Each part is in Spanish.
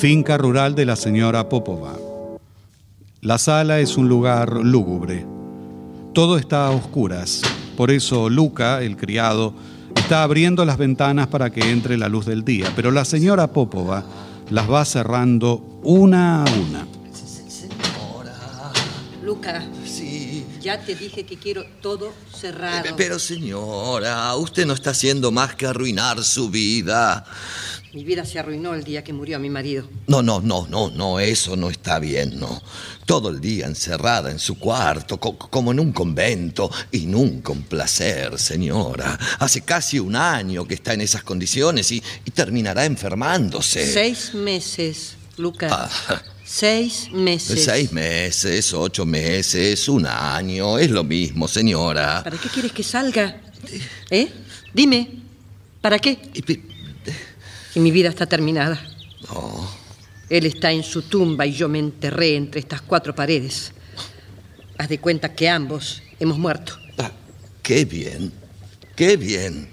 Finca rural de la señora Popova. La sala es un lugar lúgubre. Todo está a oscuras. Por eso Luca, el criado, está abriendo las ventanas para que entre la luz del día. Pero la señora Popova las va cerrando una a una. Luca, Sí. ya te dije que quiero todo cerrado. Pero señora, usted no está haciendo más que arruinar su vida. Mi vida se arruinó el día que murió mi marido. No, no, no, no, no, eso no está bien, no. Todo el día encerrada en su cuarto, co- como en un convento, y nunca un placer, señora. Hace casi un año que está en esas condiciones y, y terminará enfermándose. Seis meses, Luca. Ah. Seis meses. Seis meses, ocho meses, un año, es lo mismo, señora. ¿Para qué quieres que salga? ¿Eh? Dime, ¿para qué? Y mi vida está terminada. No, Él está en su tumba y yo me enterré entre estas cuatro paredes. Haz de cuenta que ambos hemos muerto. ah, qué bien, qué bien.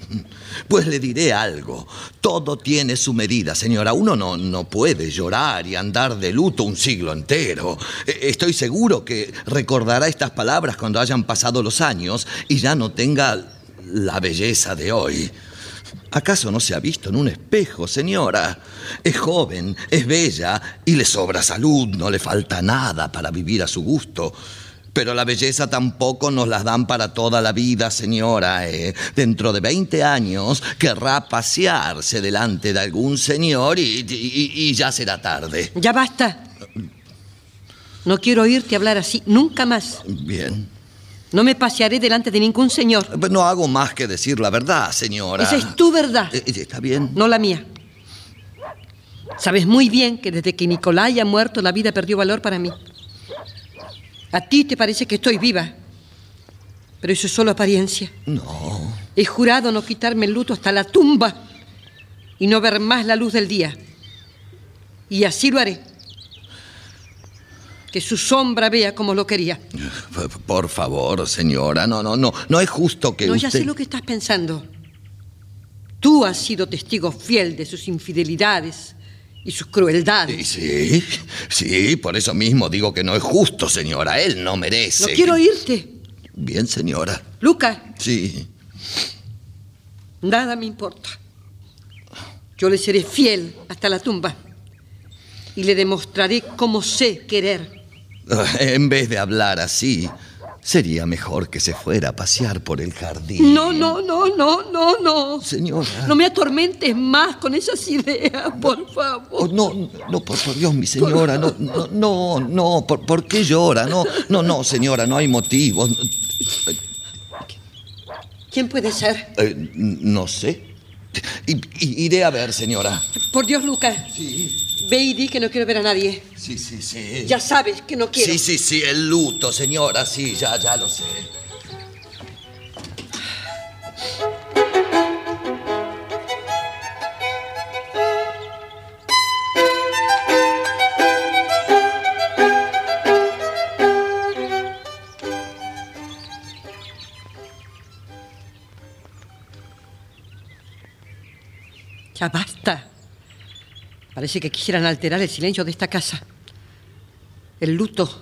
Pues le diré algo. Todo tiene su medida, señora. Uno no, no puede llorar y andar de luto un siglo entero. Eh, Estoy seguro que recordará estas palabras cuando hayan pasado los años y ya no tenga la belleza de hoy. ¿Acaso no se ha visto en un espejo, señora? Es joven, es bella y le sobra salud, no le falta nada para vivir a su gusto. Pero la belleza tampoco nos las dan para toda la vida, señora. ¿eh? Dentro de 20 años querrá pasearse delante de algún señor y, y- y ya será tarde. Ya basta. No quiero oírte hablar así nunca más. Bien. No me pasearé delante de ningún señor. Pues No hago más que decir la verdad, señora. Esa es tu verdad, Eh, eh, Está bien. no la mía. Sabes muy bien que desde que Nicolai ha muerto la vida perdió valor para mí. A ti te parece que estoy viva, pero eso es solo apariencia. No. He jurado no quitarme el luto hasta la tumba y no ver más la luz del día. Y así lo haré. Que su sombra vea como lo quería. Por favor, señora, no, no, no, no es justo que No, usted... ya sé lo que estás pensando. Tú has sido testigo fiel de sus infidelidades y sus crueldades. Sí, sí, por eso mismo digo que no es justo, señora. Él no merece. No quiero oírte. Bien, señora. Luca, Sí. nada me importa. Yo le seré fiel hasta la tumba. Y le demostraré cómo sé querer. En vez de hablar así, sería mejor que se fuera a pasear por el jardín. No, no, no, no, no, no. Señora. No me atormentes más con esas ideas, por Oh, favor. no, no, por, por Dios, mi señora, no, no, no, no, ¿por, por qué llora? No, no, no, señora, no hay motivos. ¿Quién puede ser? Eh, no sé. I- iré a ver, señora. Por Dios, Luca. Sí, Ve y di que no quiero ver a nadie. sí, sí, sí. Ya sabes que no quiero. Sí, sí, sí, el luto, señora, sí, ya, ya lo sé. Ya basta. Parece que quisieran alterar el silencio de esta casa. El luto.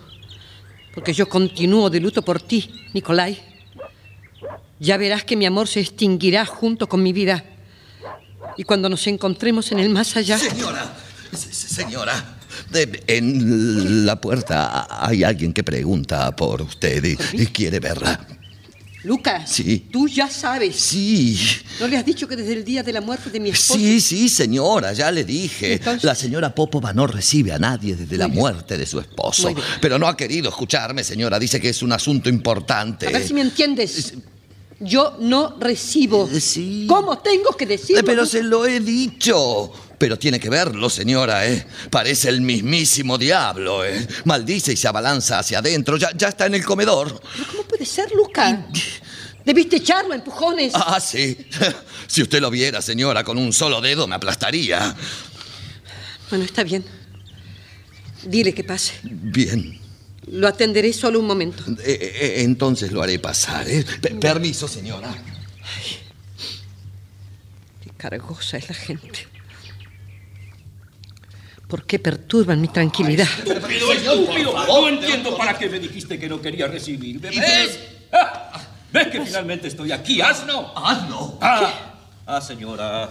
Porque yo continúo de luto por ti, Nicolai. Ya verás que mi amor se extinguirá junto con mi vida. Y cuando nos encontremos en el más allá. Señora, se- se- señora, en la puerta hay alguien que pregunta por usted y, y quiere verla. Lucas, Sí. tú ya sabes. Sí, ¿No le has dicho que desde el día de la muerte de mi esposo... sí, sí, señora, ya le dije. Entonces- La señora Popova no recibe a nadie desde la bien. muerte de su esposo. Pero no ha querido escucharme, señora. Dice que es un asunto importante. A ver si me entiendes. Yo no recibo. Sí. ¿Cómo tengo que decirlo? Eh, Pero se lo he dicho. Pero tiene que verlo, señora, ¿eh? Parece el mismísimo diablo, ¿eh? Maldice y se abalanza hacia adentro. Ya, ya está en el comedor. ¿Pero ¿Cómo puede ser, Lucas? Debiste echarlo empujones. Ah, sí. Si usted lo viera, señora, con un solo dedo me aplastaría. Bueno, está bien. Dile que pase. Bien. Lo atenderé solo un momento. Eh, eh, entonces lo haré pasar, ¿eh? Pe- permiso, señora. Qué cargosa es la gente. ¿Por qué perturban mi tranquilidad? Estúpido, estúpido. No entiendo para qué me dijiste que no quería recibirme. ¿Ves? Ah, ¿Ves que finalmente estoy aquí, asno? Asno. Ah, ah, señora.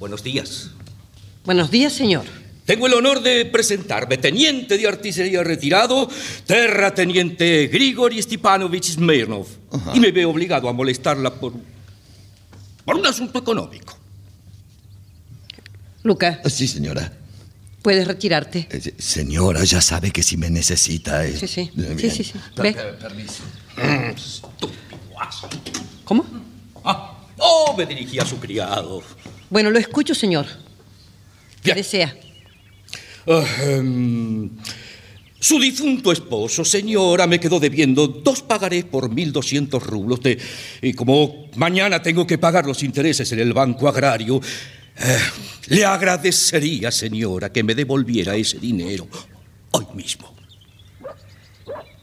Buenos días. Buenos días, señor. Tengo el honor de presentarme, teniente de artillería retirado, terrateniente Grigori Stepanovich Smirnov. Y me veo obligado a molestarla por, por un asunto económico. Luca, Sí, señora. Puedes retirarte. Eh, Señora, ya sabe que si me necesita... eh, Sí, sí. eh, Sí, sí, sí. Per- Ve. per- permiso. Estúpido asno. ¿Cómo? Ah, oh, me dirigí a su criado. Bueno, lo escucho, señor. ¿Qué desea? Su difunto esposo, señora, me quedó debiendo dos pagarés por 1.200 rublos. De, y como mañana tengo que pagar los intereses en el Banco Agrario, eh, le agradecería, señora, que me devolviera ese dinero hoy mismo.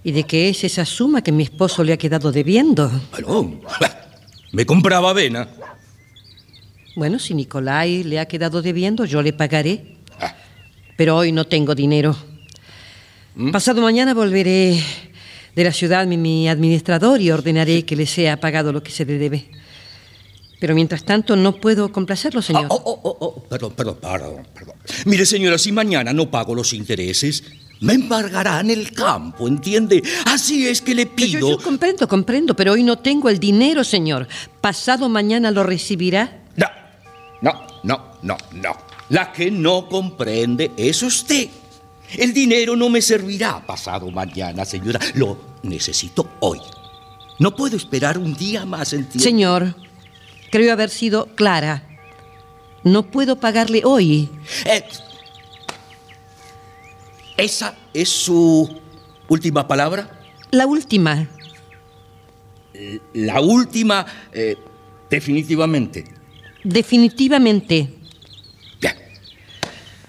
¿Y de qué es esa suma que mi esposo le ha quedado debiendo? Bueno, me compraba avena. Bueno, si Nicolai le ha quedado debiendo, yo le pagaré. Ah. Pero hoy no tengo dinero. Pasado mañana volveré de la ciudad mi, mi administrador y ordenaré que le sea pagado lo que se le debe. Pero mientras tanto no puedo complacerlo, señor. Ah, oh, oh, oh, oh, Perdón, perdón, perdón, perdón. Mire, señora, si mañana no pago los intereses, me embargarán el campo, ¿entiende? Así es que le pido... Yo, yo comprendo, comprendo, pero hoy no tengo el dinero, señor. Pasado mañana lo recibirá. No, no, no, no, no. La que no comprende es usted. El dinero no me servirá pasado mañana, señora. Lo necesito hoy. No puedo esperar un día más, ¿entiende? Señor, creo haber sido clara. No puedo pagarle hoy. Eh, ¿Esa es su última palabra? La última. La última, eh, definitivamente. Definitivamente. Bien.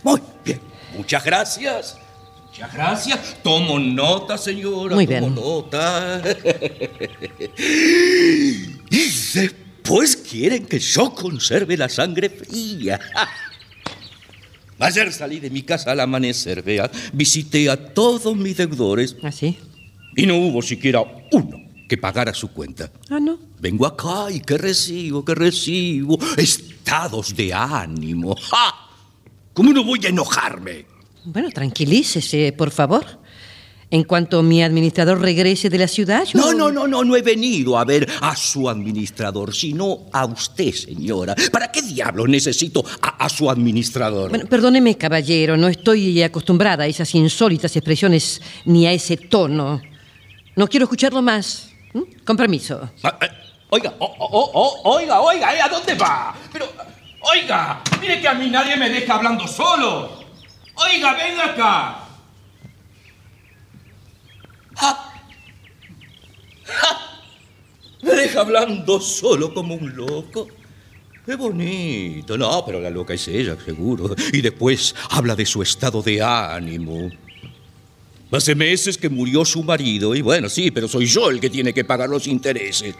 Muy bien. Muchas gracias. Muchas gracias. Tomo nota, señora. Muy Tomo bien. nota. y después quieren que yo conserve la sangre fría. Ayer salí de mi casa al amanecer, vea. Visité a todos mis deudores ¿Así? y no hubo siquiera uno que pagara su cuenta. Ah, no. Vengo acá y que recibo, que recibo. Estados de ánimo. ¡Ja! ¿Cómo no voy a enojarme? Bueno, tranquilícese, por favor. En cuanto mi administrador regrese de la ciudad, yo... No, no, no, no, no he venido a ver a su administrador, sino a usted, señora. ¿Para qué diablos necesito a, a su administrador? Bueno, perdóneme, caballero, no estoy acostumbrada a esas insólitas expresiones ni a ese tono. No quiero escucharlo más. ¿Mm? Con permiso. Ah, eh, Oiga, oh, oh, oh, oh, oiga, oiga, ¿eh? ¿a dónde va? Pero, oiga, mire que a mí nadie me deja hablando solo. Oiga, venga acá. Ah. Ah. Me deja hablando solo como un loco. Qué bonito. No, pero la loca es ella, seguro. Y después habla de su estado de ánimo. Hace meses que murió su marido y bueno, sí, pero soy yo el que tiene que pagar los intereses.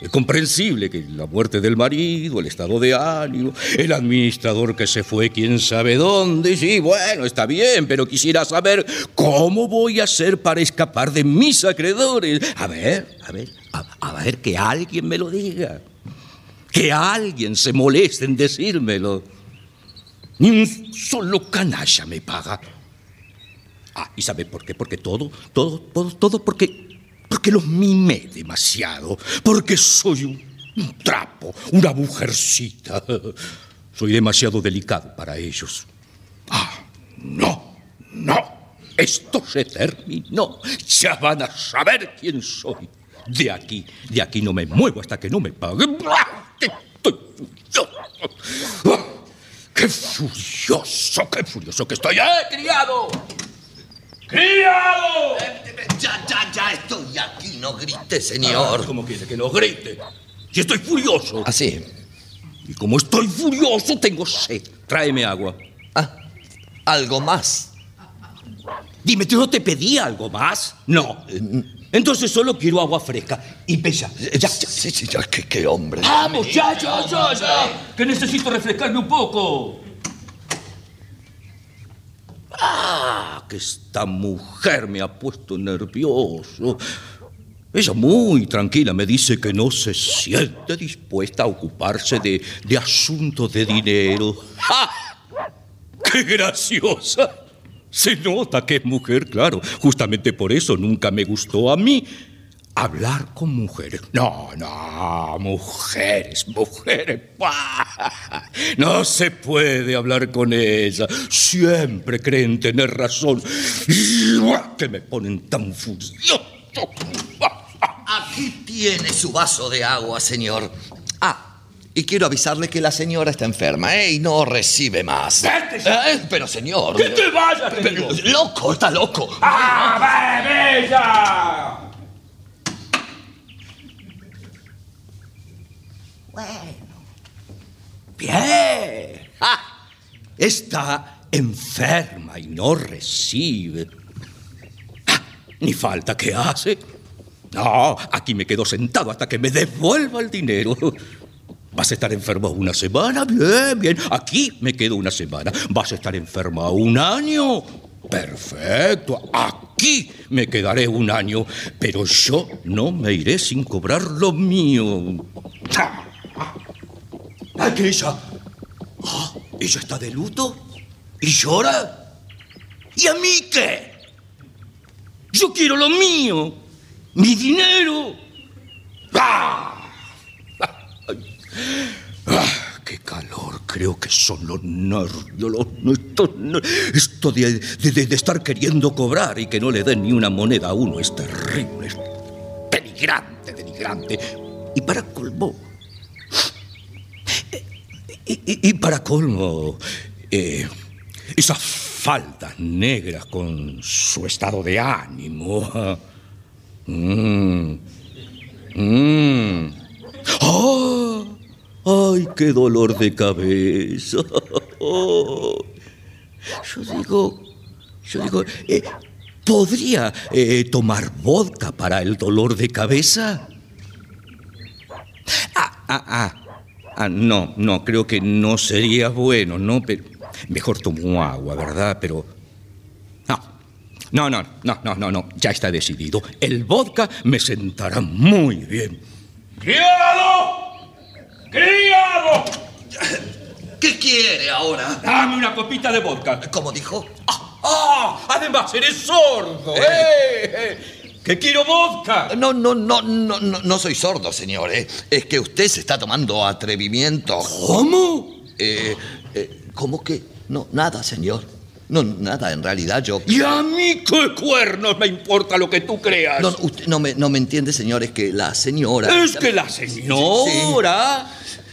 Es comprensible que la muerte del marido, el estado de ánimo, el administrador que se fue quién sabe dónde, sí, bueno, está bien, pero quisiera saber cómo voy a hacer para escapar de mis acreedores. A ver, a ver, a, ver que alguien me lo diga. Que alguien se moleste en decírmelo. Ni un solo canalla me paga. Ah, ¿y sabe por qué? Porque todo, todo, todo, todo, porque, porque los mimé demasiado. Porque soy un, un trapo, una mujercita. Soy demasiado delicado para ellos. Ah, no, no. Esto se terminó. Ya van a saber quién soy. De aquí, de aquí no me muevo hasta que no me paguen. Estoy furioso. ¡Qué furioso, qué furioso que estoy! ¡Eh, criado! ¡Criado! Ya, ya, ya estoy aquí, no grite, Ah, señor. ¿Cómo quiere que no grite? Si estoy furioso. Así. Y como estoy furioso, tengo sed. Tráeme agua. Ah, algo más. Dime, ¿yo no te pedí algo más? No. Entonces solo quiero agua fresca. Y pesa. Ya, ya. Sí, sí, ya, qué, qué hombre. Vamos, ya, ya, ya, ya. Que necesito refrescarme un poco. Ah, que esta mujer me ha puesto nervioso. Ella muy tranquila me dice que no se siente dispuesta a ocuparse de, de asuntos de dinero. ¡Ah! ¡Qué graciosa! Se nota que es mujer, claro. Justamente por eso nunca me gustó a mí hablar con mujeres. No, no, mujeres, mujeres. No se puede hablar con ellas. Siempre creen tener razón. Que me ponen tan furioso. Aquí tiene su vaso de agua, señor. Ah, y quiero avisarle que la señora está enferma, ¿eh? Y no recibe más. Vete ya. Eh, pero, señor... ¡Que te vayas, Pero, loco, está loco. ¡Ah, bella! Bien. Ah, está enferma y no recibe. Ah, ni falta que hace. No, aquí me quedo sentado hasta que me devuelva el dinero. ¿Vas a estar enfermo una semana? Bien, bien. Aquí me quedo una semana. ¿Vas a estar enferma un año? Perfecto. Aquí me quedaré un año. Pero yo no me iré sin cobrar lo mío. Ah, Aquella. Ah, ¿Ella está de luto? ¿Y llora? ¿Y a mí qué? Yo quiero lo mío. Mi dinero. ¡Ah! Ah, ¡Qué calor! Creo que son los nervios, los, esto de- de estar queriendo cobrar y que no le den ni una moneda a uno es terrible, es denigrante, denigrante. Y para colmo, y, para colmo, eh, esas faldas negras con su estado de ánimo. Mm. Mm. ¡Ah! ¡Ay, qué dolor de cabeza! Oh. Yo digo, yo digo, eh, ¿podría eh, tomar vodka para el dolor de cabeza? Ah, ah, ah. Ah, no, no, creo que no sería bueno, ¿no? Pero mejor tomo agua, ¿verdad? Pero no, no, no, no, no, no, no, ya está decidido. El vodka me sentará muy bien. ¡Criado! ¡Criado! ¿Qué quiere ahora? Dame una copita de vodka. ¿Cómo dijo? ¡Ah! ah, Además, eres sordo, ¿eh? eh. ¡Que quiero vodka! No, no, no, no, no, no soy sordo, señor. ¿eh? Es que usted se está tomando atrevimiento. ¿Cómo? Eh, eh, ¿Cómo que? No, nada, señor. No, nada, en realidad yo... ¿Y a mí qué cuernos me importa lo que tú creas? No, usted no me, no me entiende, señor, es que la señora... Es que la señora...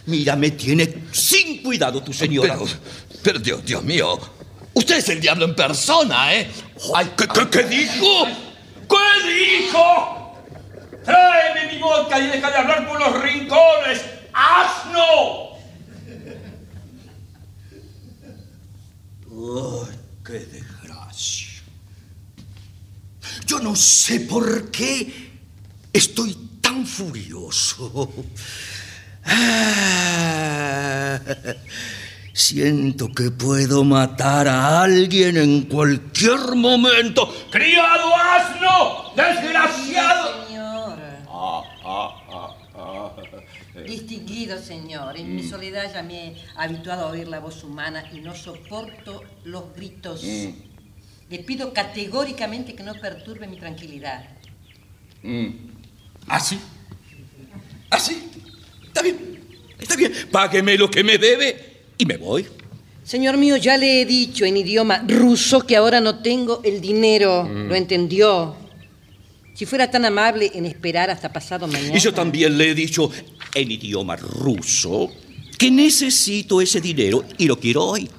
Mira, me tiene sin cuidado tu señora. Pero, pero Dios, Dios mío, usted es el diablo en persona, ¿eh? Ay, ¿qué, qué, qué dijo? ¿Qué dijo? Tráeme mi vodka y deja de hablar por los rincones. ¡Asno! ¡Ay, qué desgracia! Yo no sé por qué estoy tan furioso. Ah, siento que puedo matar a alguien en cualquier momento. ¡Criado asno! ¡Desgraciado! Señor. Distinguido señor, en mi soledad ya me he habituado a oír la voz humana y no soporto los gritos. Le pido categóricamente que no perturbe mi tranquilidad. ¿Así? ¿Así? Está bien, está bien. Págueme lo que me debe y me voy. Señor mío, ya le he dicho en idioma ruso que ahora no tengo el dinero. ¿Lo entendió? Si fuera tan amable en esperar hasta pasado mañana. Y yo también le he dicho en idioma ruso que necesito ese dinero y lo quiero hoy.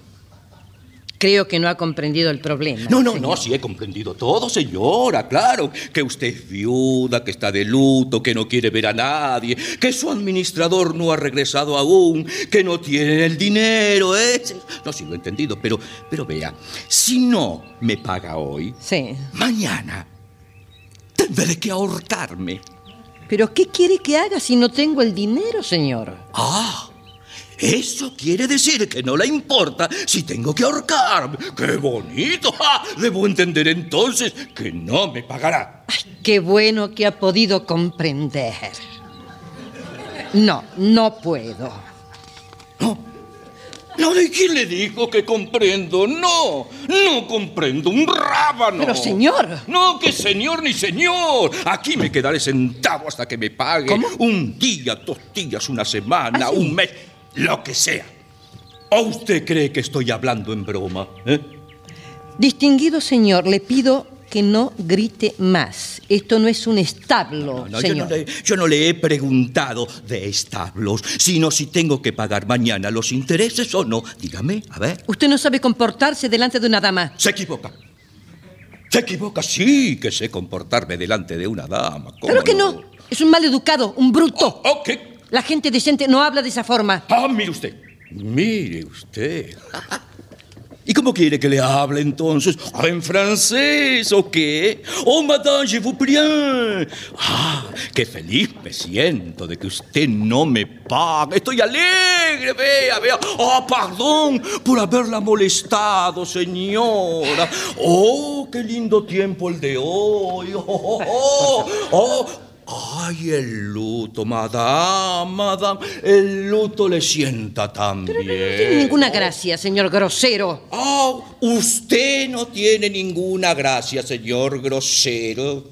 Creo que no ha comprendido el problema. No, no, señor. no, sí he comprendido todo, señora, claro. Que usted es viuda, que está de luto, que no quiere ver a nadie, que su administrador no ha regresado aún, que no tiene el dinero, ¿eh? No, sí lo he entendido, pero, pero vea, si no me paga hoy, Sí. mañana tendré que ahorcarme. ¿Pero qué quiere que haga si no tengo el dinero, señor? Ah, Eso quiere decir que no le importa si tengo que ahorcarme. ¡Qué bonito! Debo entender entonces que no me pagará. Ay, qué bueno que ha podido comprender. No, no puedo. No. No, ¿de quién le dijo que comprendo? No, no comprendo un rábano. Pero señor. No, que señor ni señor. Aquí me quedaré sentado hasta que me pague. ¿Cómo? Un día, dos días, una semana, ¿Ah, sí? un mes, lo que sea. ¿O usted cree que estoy hablando en broma? eh? Distinguido señor, le pido que no grite más. Esto no es un establo, No, no, yo, señor. no le, yo no le he preguntado de establos, sino si tengo que pagar mañana los intereses o no. Dígame, a ver. Usted no sabe comportarse delante de una dama. Se equivoca. Se equivoca, sí que sé comportarme delante de una dama. ¿cómo Claro que no. Es un mal educado, un bruto. Oh, ¿qué? La gente decente no habla de esa forma. Ah, mire usted. Mire usted. ¿Y cómo quiere que le hable entonces? Ah, ¿En francés o qué? Oh, madame, je vous prie. Ah, qué feliz me siento de que usted no me pague. Estoy alegre, vea, vea. Ah, perdón por haberla molestado, señora. Oh, qué lindo tiempo el de hoy. Oh, oh, oh, oh. Ay, el luto, madame, madame. El luto le sienta tan bien. No tiene ninguna gracia, señor grosero. Ah, usted no tiene ninguna gracia, señor grosero.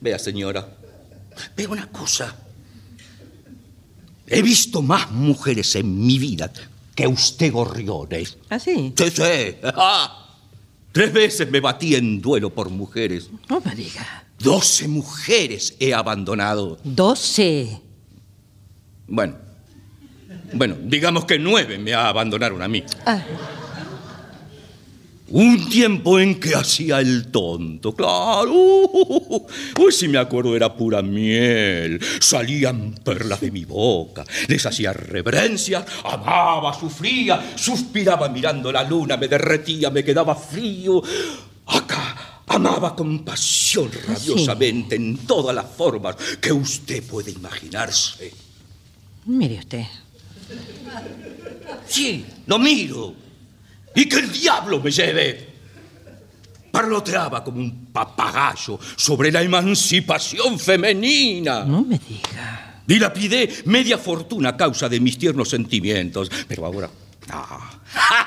Vea, señora, vea una cosa. He visto más mujeres en mi vida que usted, gorriones. ¿Ah, sí? Sí, sí. Ah, tres veces me batí en duelo por mujeres. No me diga. Doce mujeres he abandonado. Doce. Bueno, bueno, digamos que nueve me abandonaron a mí. Ah, Un tiempo en que hacía el tonto, claro. Uy, si me acuerdo era pura miel. Salían perlas de mi boca. Les hacía reverencias, amaba, sufría, suspiraba mirando la luna, me derretía, me quedaba frío. Acá amaba con pasión rabiosamente en todas las formas que usted puede imaginarse. mire usted. Sí, lo miro. Y que el diablo me lleve. Parloteaba como un papagayo sobre la emancipación femenina. No me diga. Dilapidé media fortuna a causa de mis tiernos sentimientos. Pero ahora. No.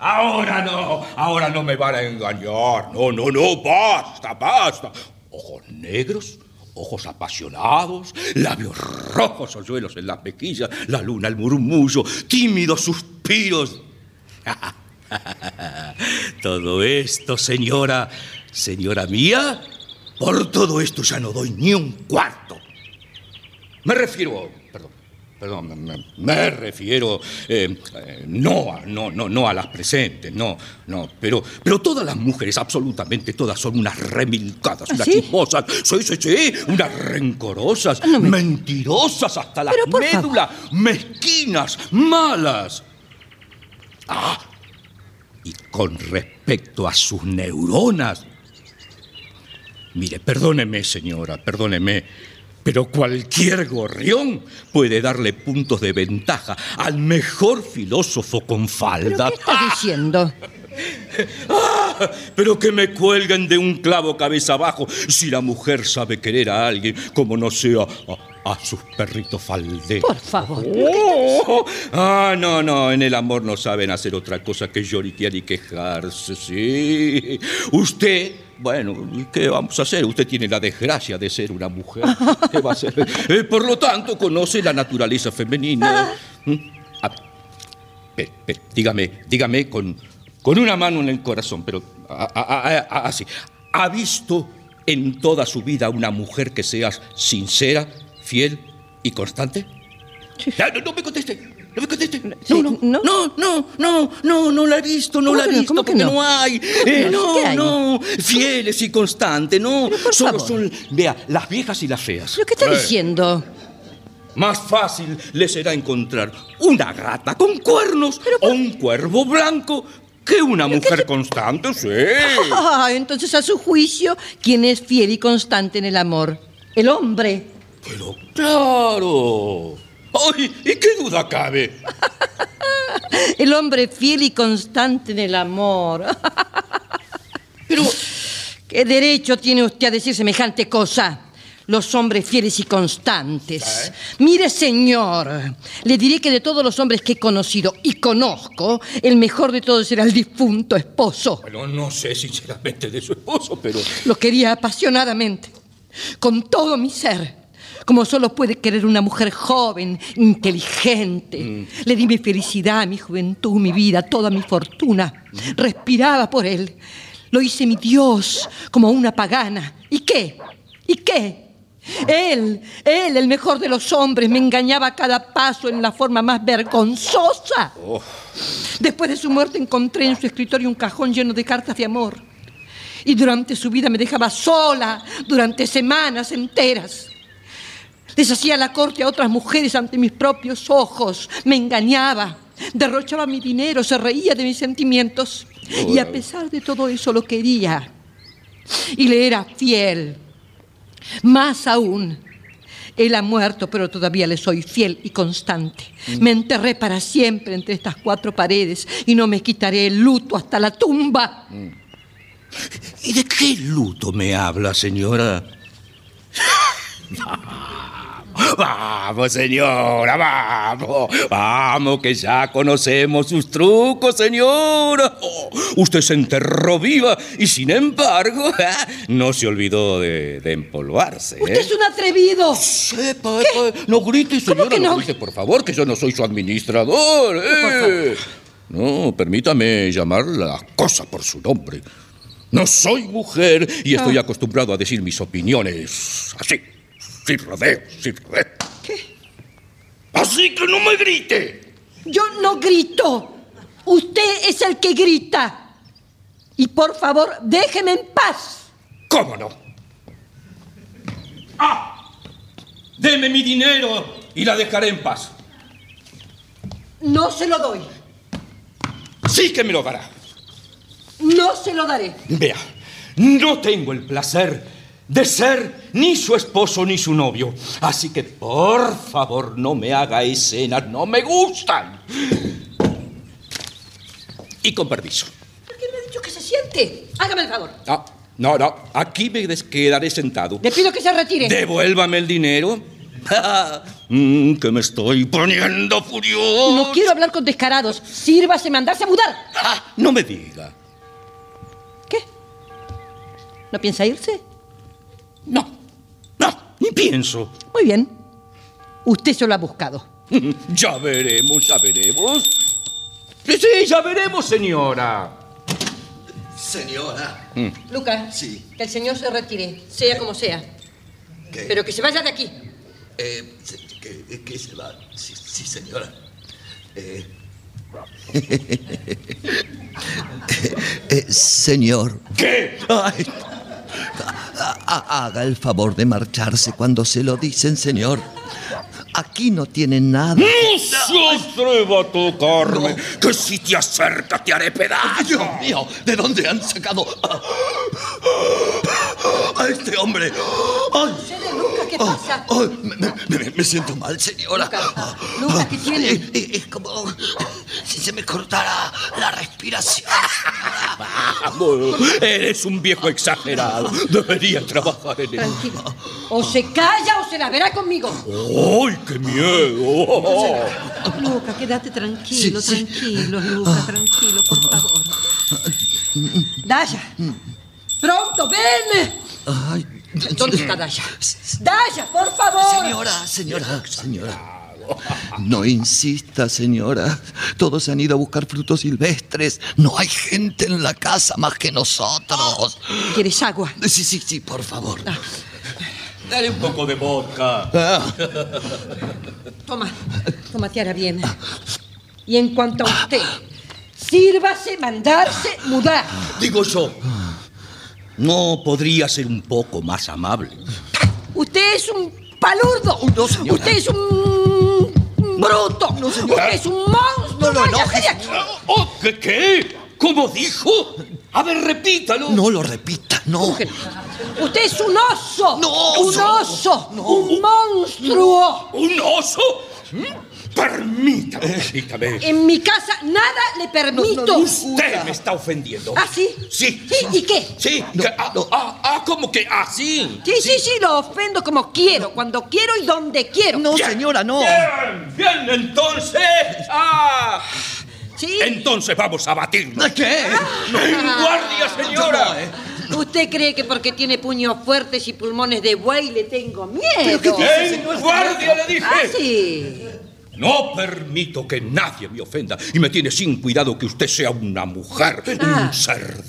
Ahora no. Ahora no me van a engañar. No, no, no. Basta, basta. Ojos negros. Ojos apasionados, labios rojos, hoyuelos en las mejillas, la luna, el murmullo, tímidos suspiros. Todo esto, señora, señora mía, por todo esto ya no doy ni un cuarto. Me refiero, perdón, me, refiero eh, eh, no, a, no, no, no a las presentes, no, no, pero, pero todas las mujeres, absolutamente todas, son unas remilcadas, ¿Ah, unas sí? chismosas, sí, sí, sí, unas rencorosas, no me- mentirosas hasta la Pero, por médula, mezquinas, malas. Ah, y con respecto a sus neuronas. Mire, perdóneme, señora, perdóneme, pero cualquier gorrión puede darle puntos de ventaja al mejor filósofo con ¿Pero falda. qué está diciendo? ¡Ah! Pero que me cuelguen de un clavo cabeza abajo si la mujer sabe querer a alguien como no sea a, a sus perritos falderos. Por favor. Oh, ah, no, no, en el amor no saben hacer otra cosa que lloriquear y quejarse, sí. Usted, bueno, ¿y ¿qué vamos a hacer? Usted tiene la desgracia de ser una mujer. ¿Qué va a hacer? Eh, por lo tanto, conoce la naturaleza femenina. ¿Mm? A ver, dígame, dígame con, con una mano en el corazón, pero así. ¿Ha visto en toda su vida una mujer que sea sincera, fiel y constante? No, no me conteste. No No, no, ¿no? no, no, no, no, no la he visto, no ¿Cómo la he no? visto, ¿Cómo que porque no? no, hay. ¿Cómo que Eh, no? no, no, fieles y constantes, no. Pero por Solo favor. son, vea, las viejas y las feas. ¿Pero qué está Eh, diciendo? Más fácil le será encontrar una gata con cuernos o un cuervo blanco que una mujer constante, sí. Ah, entonces a su juicio, ¿quién es fiel y constante en el amor? El hombre. Pero claro, ¡Ay! ¿Y qué duda cabe? El hombre fiel y constante en el amor. Pero, ¿Qué derecho tiene usted a decir semejante cosa? Los hombres fieles y constantes. Mire, señor, le diré que de todos los hombres que he conocido y conozco, el mejor de todos era el difunto esposo. bueno, no sé sinceramente de su esposo, pero... Lo quería apasionadamente, con todo mi ser, como solo puede querer una mujer joven, inteligente. Le di mi felicidad, mi juventud, mi vida, toda mi fortuna. Respiraba por él. Lo hice mi Dios, como una pagana. ¿Y qué? ¿Y qué? Él, él, el mejor de los hombres, me engañaba a cada paso en la forma más vergonzosa. Después de su muerte encontré en su escritorio un cajón lleno de cartas de amor. Y durante su vida me dejaba sola durante semanas enteras. Deshacía la corte a otras mujeres ante mis propios ojos. Me engañaba. Derrochaba mi dinero, se reía de mis sentimientos. Y a pesar de todo eso lo quería. Y le era fiel. Más aún, él ha muerto, pero todavía le soy fiel y constante. Me enterré para siempre entre estas cuatro paredes y no me quitaré el luto hasta la tumba. ¿Y de qué luto me habla, señora? Vamos, señora, vamos. Vamos, que ya conocemos sus trucos, señora. Oh, usted se enterró viva y, sin embargo, no se olvidó de, de empolvarse. ¿eh? Usted es un atrevido. Sepa, epa, no grite, ¿Cómo señora, que no? grite, por favor, que yo no soy su administrador. ¿eh? No, permítame llamar la cosa por su nombre. No soy mujer y estoy Ah. acostumbrado a decir mis opiniones así, sin rodeo, sin rodeo. ¿Qué? Así que no me grite. Yo no grito. Usted es el que grita. Y por favor, déjeme en paz. ¿Cómo no? ¡Ah! Deme mi dinero y la dejaré en paz. No se lo doy. Sí que me lo dará. No se lo daré. Vea, no tengo el placer de ser ni su esposo ni su novio. Así que, por favor, no me haga escenas, no me gustan. Y con permiso. ¿Por qué me ha dicho que se siente? Hágame el favor. No, no, no, aquí me quedaré sentado. Le pido que se retire. Devuélvame el dinero. Mm, que me estoy poniendo furioso. No quiero hablar con descarados. Sírvase mandarse a mudar. Ah, no me diga. ¿Qué? ¿No piensa irse? No, no, ni pienso. Muy bien. Usted se lo ha buscado. Ya veremos, ya veremos. Sí, sí, ya veremos, señora. Señora. Lucas, Sí. que el señor se retire, sea como sea. ¿Qué? Pero que se vaya de aquí. Eh, se- que, que se va. Sí, sí, señora. Eh. Eh, señor. ¿Qué? Ay, haga el favor de marcharse cuando se lo dicen, señor. Aquí no tienen nada. No se atreva a tocarme, que si te acercas te haré pedazos. Dios mío, ¿de dónde han sacado a, a este hombre? Ay, Lucas, ¿qué pasa? ay, me, me- me- me siento mal, señora. Lucas, Lucas, ¿qué tiene? Es, es- es como si se me cortara la respiración. Vamos, eres un viejo exagerado. Debería trabajar en eso. Tranquilo. O se calla o se la verá conmigo. ¡Ay, qué miedo! Lucas, quédate tranquilo, Sí, sí. tranquilo, Lucas, tranquilo, por favor. Daya, pronto, ven. Ay, ¿Dónde está Daya? Daya, por favor. Señora, señora, señora. No insista, señora. Todos se han ido a buscar frutos silvestres. No hay gente en la casa más que nosotros. ¿Quieres agua? Sí, sí, sí, por favor. Dale un poco de vodka. Ah, Toma, tómate ahora bien. Y en cuanto a usted, sírvase mandarse mudar. Digo yo, ¿no podría ser un poco más amable? Usted es un palurdo. no, señora. Usted es un bruto. Usted es un monstruo. No lo enojes, de aquí. Oh, ¿Qué? ¿Qué? ¿Cómo dijo? A ver, repítalo. no lo repita, no. Mujer, Usted es un oso. No, un no, oso. Un monstruo. ¿Un oso? Permítame, permítame. En mi casa nada le permito. Usted me está ofendiendo. ¿Ah, sí? Sí. Sí, ¿y qué? Sí. que- ah, ah, ah, ¿cómo que así? Sí, sí, sí, lo ofendo como quiero, cuando quiero y donde quiero. No, señora, no. Bien, bien, entonces. Ah, Sí. entonces vamos a batirnos. ¿Qué? ¡En guardia, señora! ¿Usted cree que porque tiene puños fuertes y pulmones de buey le tengo miedo? ¿Pero qué dice? ¡En guardia, le dije! Ah, sí. No permito que nadie me ofenda y me tiene sin cuidado que usted sea una mujer, Ah. un ser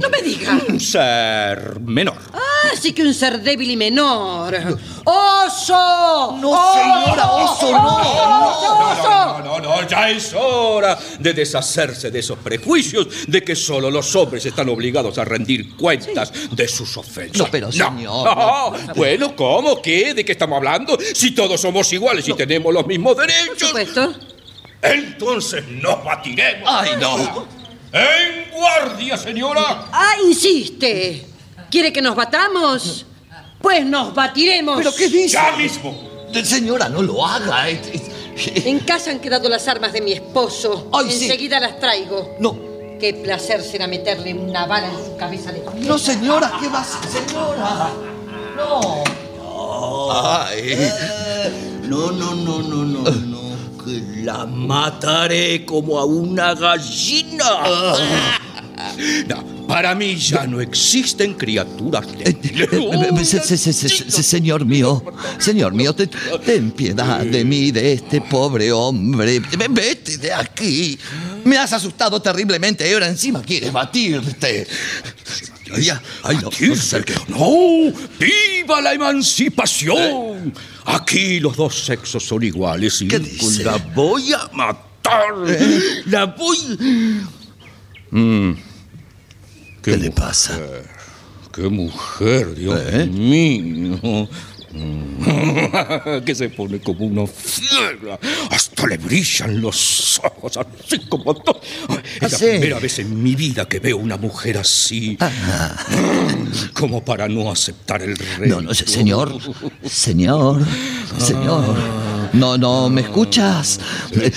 No me diga. Un ser menor. Ah, sí que un ser débil y menor. ¡Oso! No, señora, oso no. No, no, no, ya es hora de deshacerse de esos prejuicios de que solo los hombres están obligados a rendir cuentas de sus ofensas. No, pero, señor, No, Bueno, ¿cómo? ¿Qué? ¿De qué estamos hablando? Si todos somos iguales y tenemos los mismos Por derechos. supuesto. Entonces nos batiremos. Ay, no. ¡En guardia, señora! Ah, insiste. ¿Quiere que nos batamos? Pues nos batiremos. ¿Pero qué dice? ¡Ya mismo! Señora, no lo haga. eh, eh, En casa han quedado las armas de mi esposo. Ay, sí. Enseguida las traigo. No, Qué placer será meterle una bala en su cabeza de no, señora, ¿qué va a hacer? Señora. No. Ay. No, no, no, no, no, no. Que la mataré como a una gallina. No, para mí ya no existen criaturas Señor mío, señor mío, te- ten piedad de mí, de este pobre hombre. Ve- Vete de aquí. Me has asustado terriblemente y ahora encima quieres batirte. Ay, ay, no. ¡Viva la emancipación! Aquí los dos sexos son iguales y ¿Qué dice? la voy a matar. La voy. Mm. ¿Qué le pasa? ¡Qué mujer, Dios ¿Eh? mío! que se pone como una fiera. Hasta le brillan los ojos, así como todo. Es ¿Ah, la sí? primera vez en mi vida que veo una mujer así. Como para no aceptar el rey. No, no, se- señor, señor, señor. No, no, ¿me escuchas?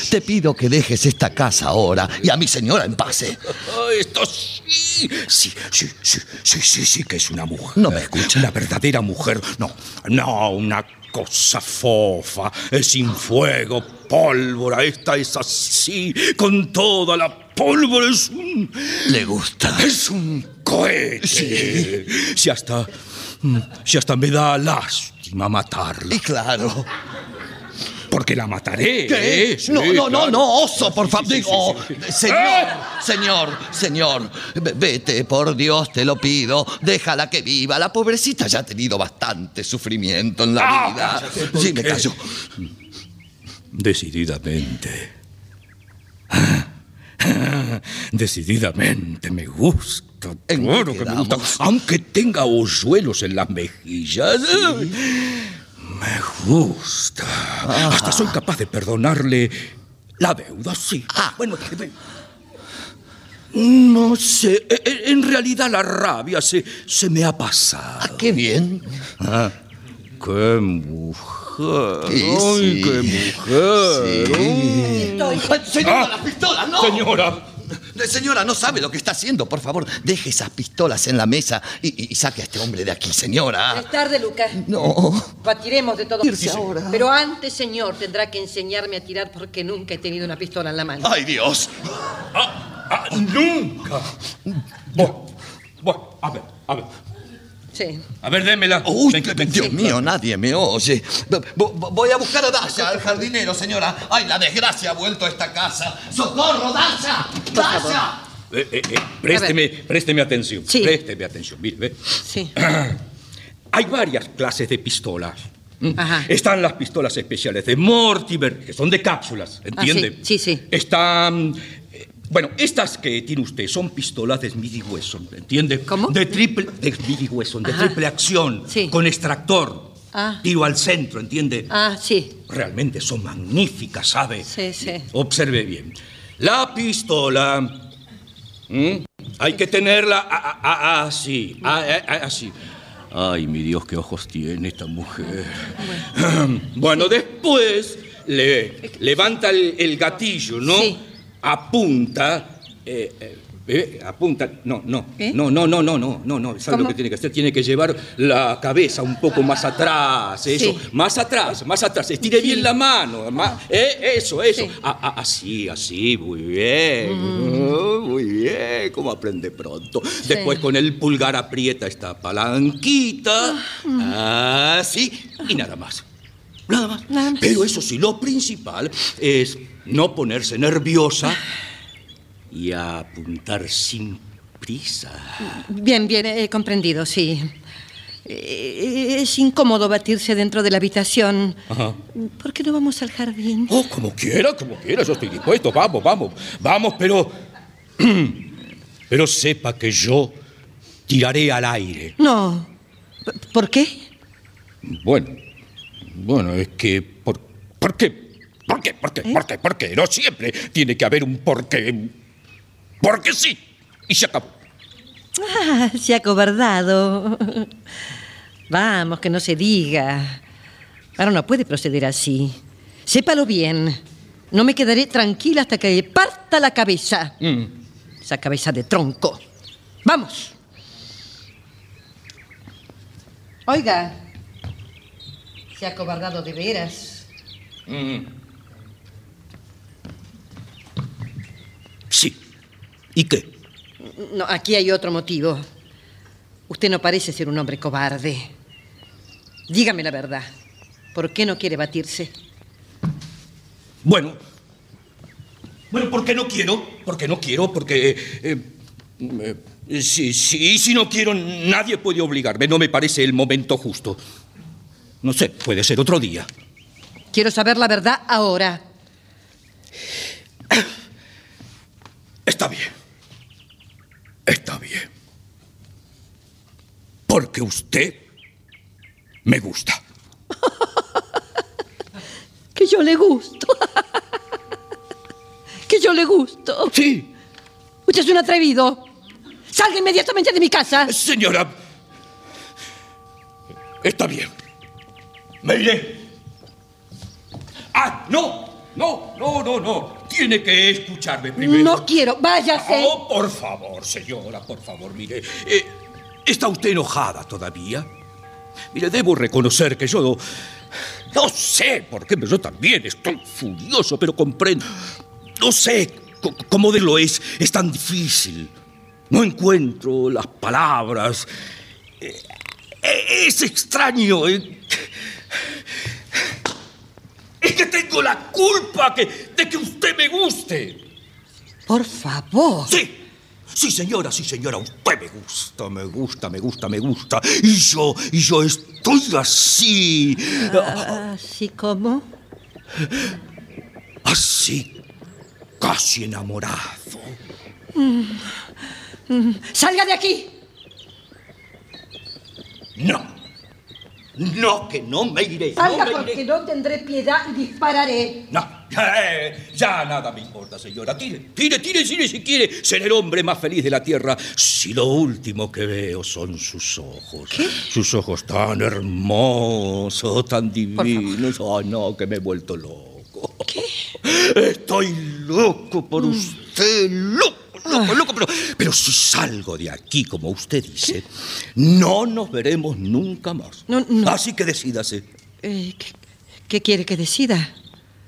Te pido que dejes esta casa ahora y a mi señora en pase. Ah, Esto sí, sí, sí, sí, sí, sí, sí que es una mujer. No me escucha. La verdadera mujer. No, no, una cosa fofa, es sin fuego, pólvora. Esta es así, con toda la pólvora. Es un, Le gusta. es un cohete. Si hasta, si hasta me da lástima matarla. Y claro. Porque la mataré. ¿Qué? ¿eh? Sí, no, no, no, claro. no, oso, por favor. Sí, sí, Digo, sí, sí. señor, ¡Eh! señor, señor, ve- vete, por Dios, te lo pido. Déjala que viva. La pobrecita ya ha tenido bastante sufrimiento en la Ah, vida. cállate, ¿por Sí, me callo. Decididamente. Decididamente me gusta. ¿En qué Claro que me gusta. Aunque tenga hoyuelos en las mejillas. Me gusta. Ah. Hasta soy capaz de perdonarle la deuda, sí. Ah. Bueno, no sé. eh, eh, En realidad la rabia se, se me ha pasado. Ah, qué bien. Ah, ¡Qué mujer! Sí, ¡Ay, sí. qué mujer! Sí. Señora, Ah. las pistolas, no. Señora, Señora, no sabe lo que está haciendo. Por favor, deje esas pistolas en la mesa y, y- y saque a este hombre de aquí, señora. Es tarde, Lucas. No. Batiremos de todo. Irse ahora. Pero antes, señor, tendrá que enseñarme a tirar porque nunca he tenido una pistola en la mano. Ay, Dios. ah, ah, nunca. Bueno, bueno, a ver, a ver. Sí. A ver, démela. Uy, Ven, ven, Dios ven. mío, nadie me oye. Vo- vo- Voy a buscar a Dasha, al jardinero, señora. Ay, la desgracia ha vuelto a esta casa. ¡Socorro, Dasha! ¡Dasha! Eh, eh, eh, présteme, présteme atención. Sí. Présteme atención. Mire, ve. Sí. Hay varias clases de pistolas. ¿m? Ajá. Están las pistolas especiales de Mortimer, que son de cápsulas, ¿entiende? Ah, sí, sí, sí. Están. Eh, Bueno, estas que tiene usted son pistolas de Smith Wesson, ¿entiende? ¿Cómo? De triple. de Smith Wesson, de Ajá. triple acción. Sí. Con extractor. Ah. Tiro al centro, ¿entiende? Ah, sí. Realmente son magníficas, ¿sabe? Sí, sí. Observe bien. La pistola. ¿m? Hay que tenerla a- a- a- así. a- a- así. Ay, mi Dios, qué ojos tiene esta mujer. Bueno, después le- levanta el, el gatillo, ¿no? Sí. Apunta. eh, eh, eh, apunta. No, no. ¿Eh? No, no, no, no, no, no, no. ¿Sabes ¿Cómo? lo que tiene que hacer? Tiene que llevar la cabeza un poco más atrás. Eso. Sí. Más atrás, más atrás. Estire bien la mano. más- eh, eso, eso. Sí. A- a- así, así. Muy bien. Oh, muy bien. ¿Cómo aprende pronto? Después con el pulgar aprieta esta palanquita. Así. Y nada más. Nada más. Nada más. Pero eso sí, lo principal es no ponerse nerviosa y apuntar sin prisa. Bien, bien, he comprendido, sí. Eh, Es incómodo batirse dentro de la habitación. Ajá. ¿Por qué no vamos al jardín? Oh, como quiera, como quiera, yo estoy dispuesto. Vamos, vamos, vamos, pero. Pero sepa que yo tiraré al aire. No. ¿Por qué? Bueno, bueno, es que. ¿Por, ¿por qué? ¿Por qué? ¿Por qué? ¿Por qué? ¿Por qué? No siempre tiene que haber un porqué. Porque sí. Y se acabó. Ah, se ha cobardado. Vamos, que no se diga. Ahora no puede proceder así. Sépalo bien. No me quedaré tranquila hasta que le parta la cabeza. Esa cabeza de tronco. Vamos. Oiga. Se ha cobardado de veras. Sí. ¿Y qué? No, aquí hay otro motivo. Usted no parece ser un hombre cobarde. Dígame la verdad. ¿Por qué no quiere batirse? Bueno. Bueno, ¿por qué no quiero? Porque no quiero, porque... eh, eh, sí, sí, si no quiero, nadie puede obligarme. No me parece el momento justo. No sé, puede ser otro día. Quiero saber la verdad ahora. Está bien. Está bien. Porque usted me gusta. Que yo le gusto. que yo le gusto. Sí, Usted es un atrevido. Salga inmediatamente de mi casa. señora. Está bien. Me iré. Ah, no. No, no, no, no. Tiene que escucharme primero. No quiero. Váyase. Oh, por favor, señora, por favor, mire. eh, ¿Está usted enojada todavía? Mire, debo reconocer que yo... No sé por qué, pero yo también estoy furioso, pero comprendo. No sé cómo de lo es. Es tan difícil. No encuentro las palabras. Eh, eh, Es extraño. eh. Es que tengo la culpa que- de que usted me guste. Por favor. Sí, sí, señora, sí, señora, usted me gusta, me gusta, me gusta, me gusta. Y yo, y yo estoy así, Así como. así, casi enamorado. ¡Salga de aquí! No, no, que no me iré, Salga porque iré. no tendré piedad y dispararé. No, eh, ya nada me importa, señora. Tire, tire, tire, tire si quiere ser el hombre más feliz de la tierra. Si lo último que veo son sus ojos. Sus ojos tan hermosos, tan divinos. Ay, no, que me he vuelto loco. ¿Qué? Estoy loco por usted, loco. Loco, loco, pero, pero si salgo de aquí, como usted dice, no nos veremos nunca más. No, no. Así que decídase, Eh, ¿qué, qué quiere que decida?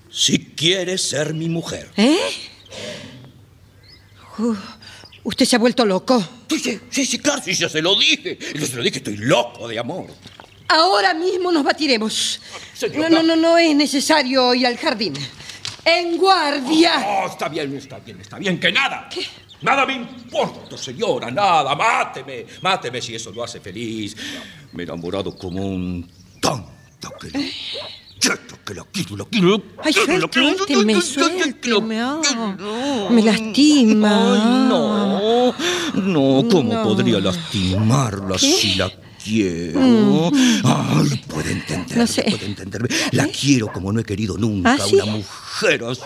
si quiere ser mi mujer. ¿Eh? Uh, usted se ha vuelto loco. Sí, sí, sí, sí, claro, sí, yo se lo dije. Yo se lo dije, estoy loco de amor. Ahora mismo nos batiremos. No, Señora. no, no, no es necesario ir al jardín. ¡En guardia! Oh, está bien, está bien, está bien, que nada. Nada me importa, señora, nada. Máteme, máteme si eso lo hace feliz. Me he enamorado como un tonto que lo... Quieto, que lo quiero, lo quiero. Ay, suélteme, suélteme, quiero. Me lastima. Ay, no, no, ¿cómo No. podría lastimarla si la quiero? Ay, puede entenderme, Mm. No sé. puede entenderme. La quiero como no he querido nunca ¿Ah, sí? una mujer así.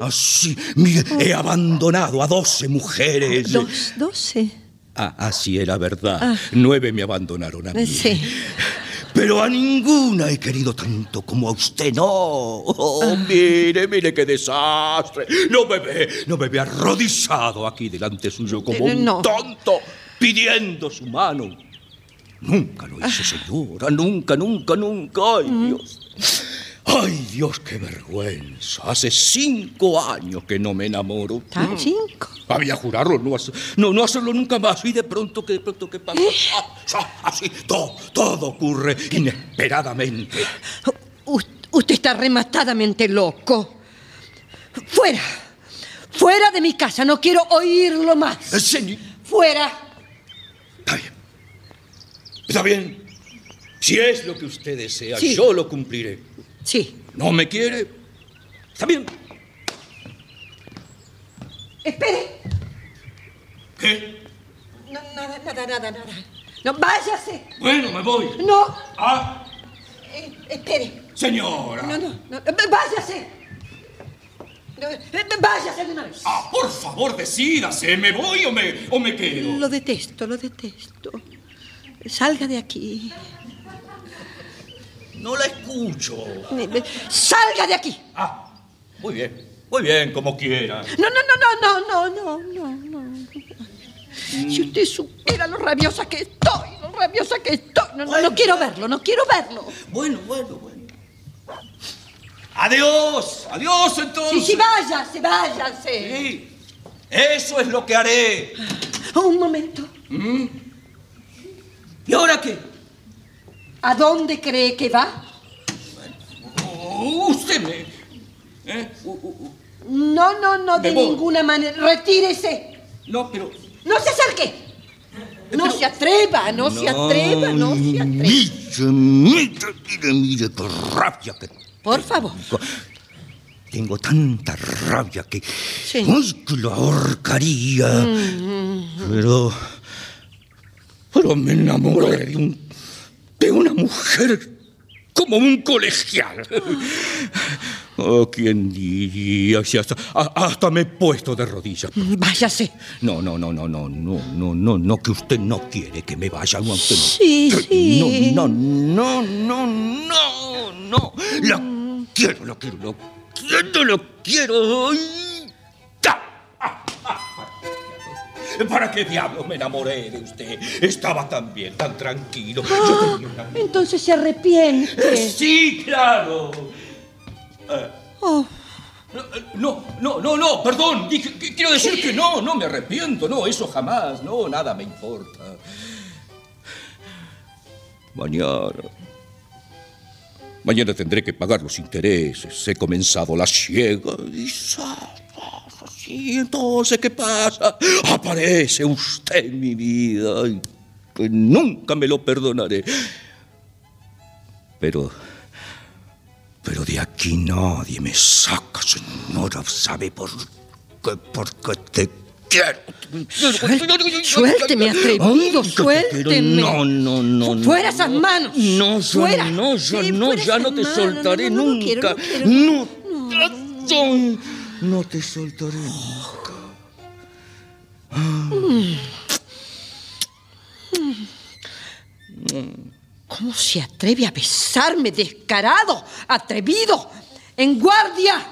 Así, mire, he abandonado a doce mujeres. Dos, doce. Ah, así era verdad. Nueve me abandonaron a mí. Sí. pero a ninguna he querido tanto como a usted, no. Oh, mire, mire qué desastre. No me ve, no me ve arrodillado aquí delante suyo como Eh, un tonto, pidiendo su mano. Nunca lo hice, señora, nunca, nunca, nunca. Ay, Dios. Ay, Dios, qué vergüenza. Hace cinco años que no me enamoro. ¿Tan cinco? Había jurarlo, no, hace- no, no hacerlo nunca más. Y de pronto, que de pronto, ¿qué pasa? Ah, ah, así, todo, todo ocurre inesperadamente. U- usted está rematadamente loco. Fuera. Fuera de mi casa. No quiero oírlo más. Eh, señor, Fuera. Está bien. Si es lo que usted desea, Sí. yo lo cumpliré. Sí. ¿No me quiere? Está bien. Espere. ¿Qué? No, nada, nada, nada, nada. No, váyase. Bueno, me voy. No. Ah, Eh, espere. señora. No, no, no. eh, Váyase. No, eh, Váyase de una vez. Ah, por favor, decídase. ¿Me voy o me, o me quedo? Lo detesto, lo detesto. Salga de aquí. No la escucho. Salga de aquí. Ah, muy bien. Muy bien, como quiera. No, no, no, no, no, no, no, no. Si usted supiera lo rabiosa que estoy, lo rabiosa que estoy. No, no, no quiero verlo, no quiero verlo. Bueno, bueno, bueno. Adiós, adiós entonces. Sí, sí, váyase, váyase. Sí, eso es lo que haré. Un momento. ¿Y ahora qué? ¿A dónde cree que va? Usted me... ¿eh? No, no, no, de voy. ninguna manera. Retírese. No, pero... No se acerque. No se atreva, no, se atreva, no se atreva. Mire, mire, mire, mire, qué rabia que Por favor. Tengo tanta rabia que... Sí. ¡Ay, que la ahorcaría! Pero... Pero me enamoré de, un, de una mujer como un colegial. Oh, ¿quién diría? Si hasta, me he puesto de rodillas. Váyase. No, no, no, no, no, no, no, no, no, que usted no quiere que me vaya, no, usted no. Sí, sí. No, no, no, no, no, no. La quiero, lo quiero, lo quiero, lo quiero. ¿Para qué diablos me enamoré de usted? Estaba tan bien, tan tranquilo. Yo tenía una... Entonces se arrepiente. Sí, claro. Oh, No, no, no, no, perdón. Quiero decir que no, no me arrepiento. No, eso jamás. No, nada me importa. Mañana. Mañana tendré que pagar los intereses. He comenzado la ciega. Y sa- Sí, entonces, ¿qué pasa? Aparece usted en mi vida. y que nunca me lo perdonaré. Pero. Pero de aquí nadie me saca, señora. ¿Sabe por qué? Porque te quiero. Suel- suélteme, atrevido, Ay, suélteme. No, no, no. Fu- fuera esas manos. No, ya Fuera. no, ya Sí, no, ya no te soltaré No, nunca. quiero, no quiero. No, no, no te soltaré nunca. ¿Cómo se atreve a besarme, descarado, atrevido, en guardia?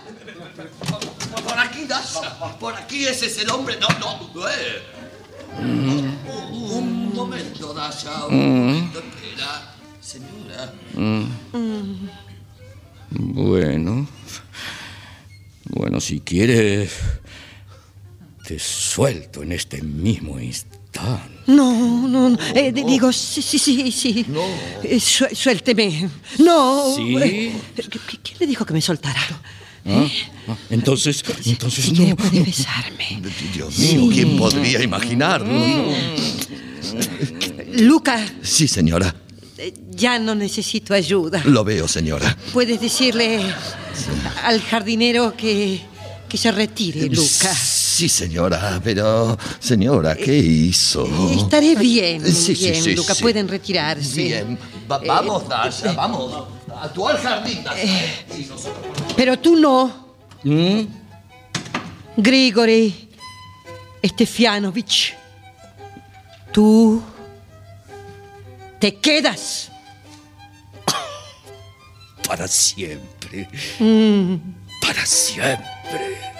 Por aquí, Dasha. Por aquí ese es el hombre. No, no. eh. Un momento, Dasha. Un momento, espera. Señora. Bueno. Bueno, si quieres, te suelto en este mismo instante. No, no, no, eh, di- digo, sí, sí, sí, sí. No. suélteme. No. ¿Sí? Eh, ¿qu- ¿Quién le dijo que me soltara? ¿Ah? Ah, Entonces, entonces quiere no. puede besarme. Dios mío, ¿quién podría imaginarlo? Luca, Sí, señora. Eh, ya no necesito ayuda. Lo veo, señora. Puedes decirle al jardinero que, que se retire, Luca. Sí, señora, pero... Señora, ¿qué hizo? Estaré bien, Sí, bien, sí, Luca. Pueden retirarse. Bien. Va- vamos, Dasha, vamos. A tu al jardín, Dasha. Nosotros- Pero tú no. Grigori Estefianovich. Tú te quedas. Para siempre. Mm. Para siempre.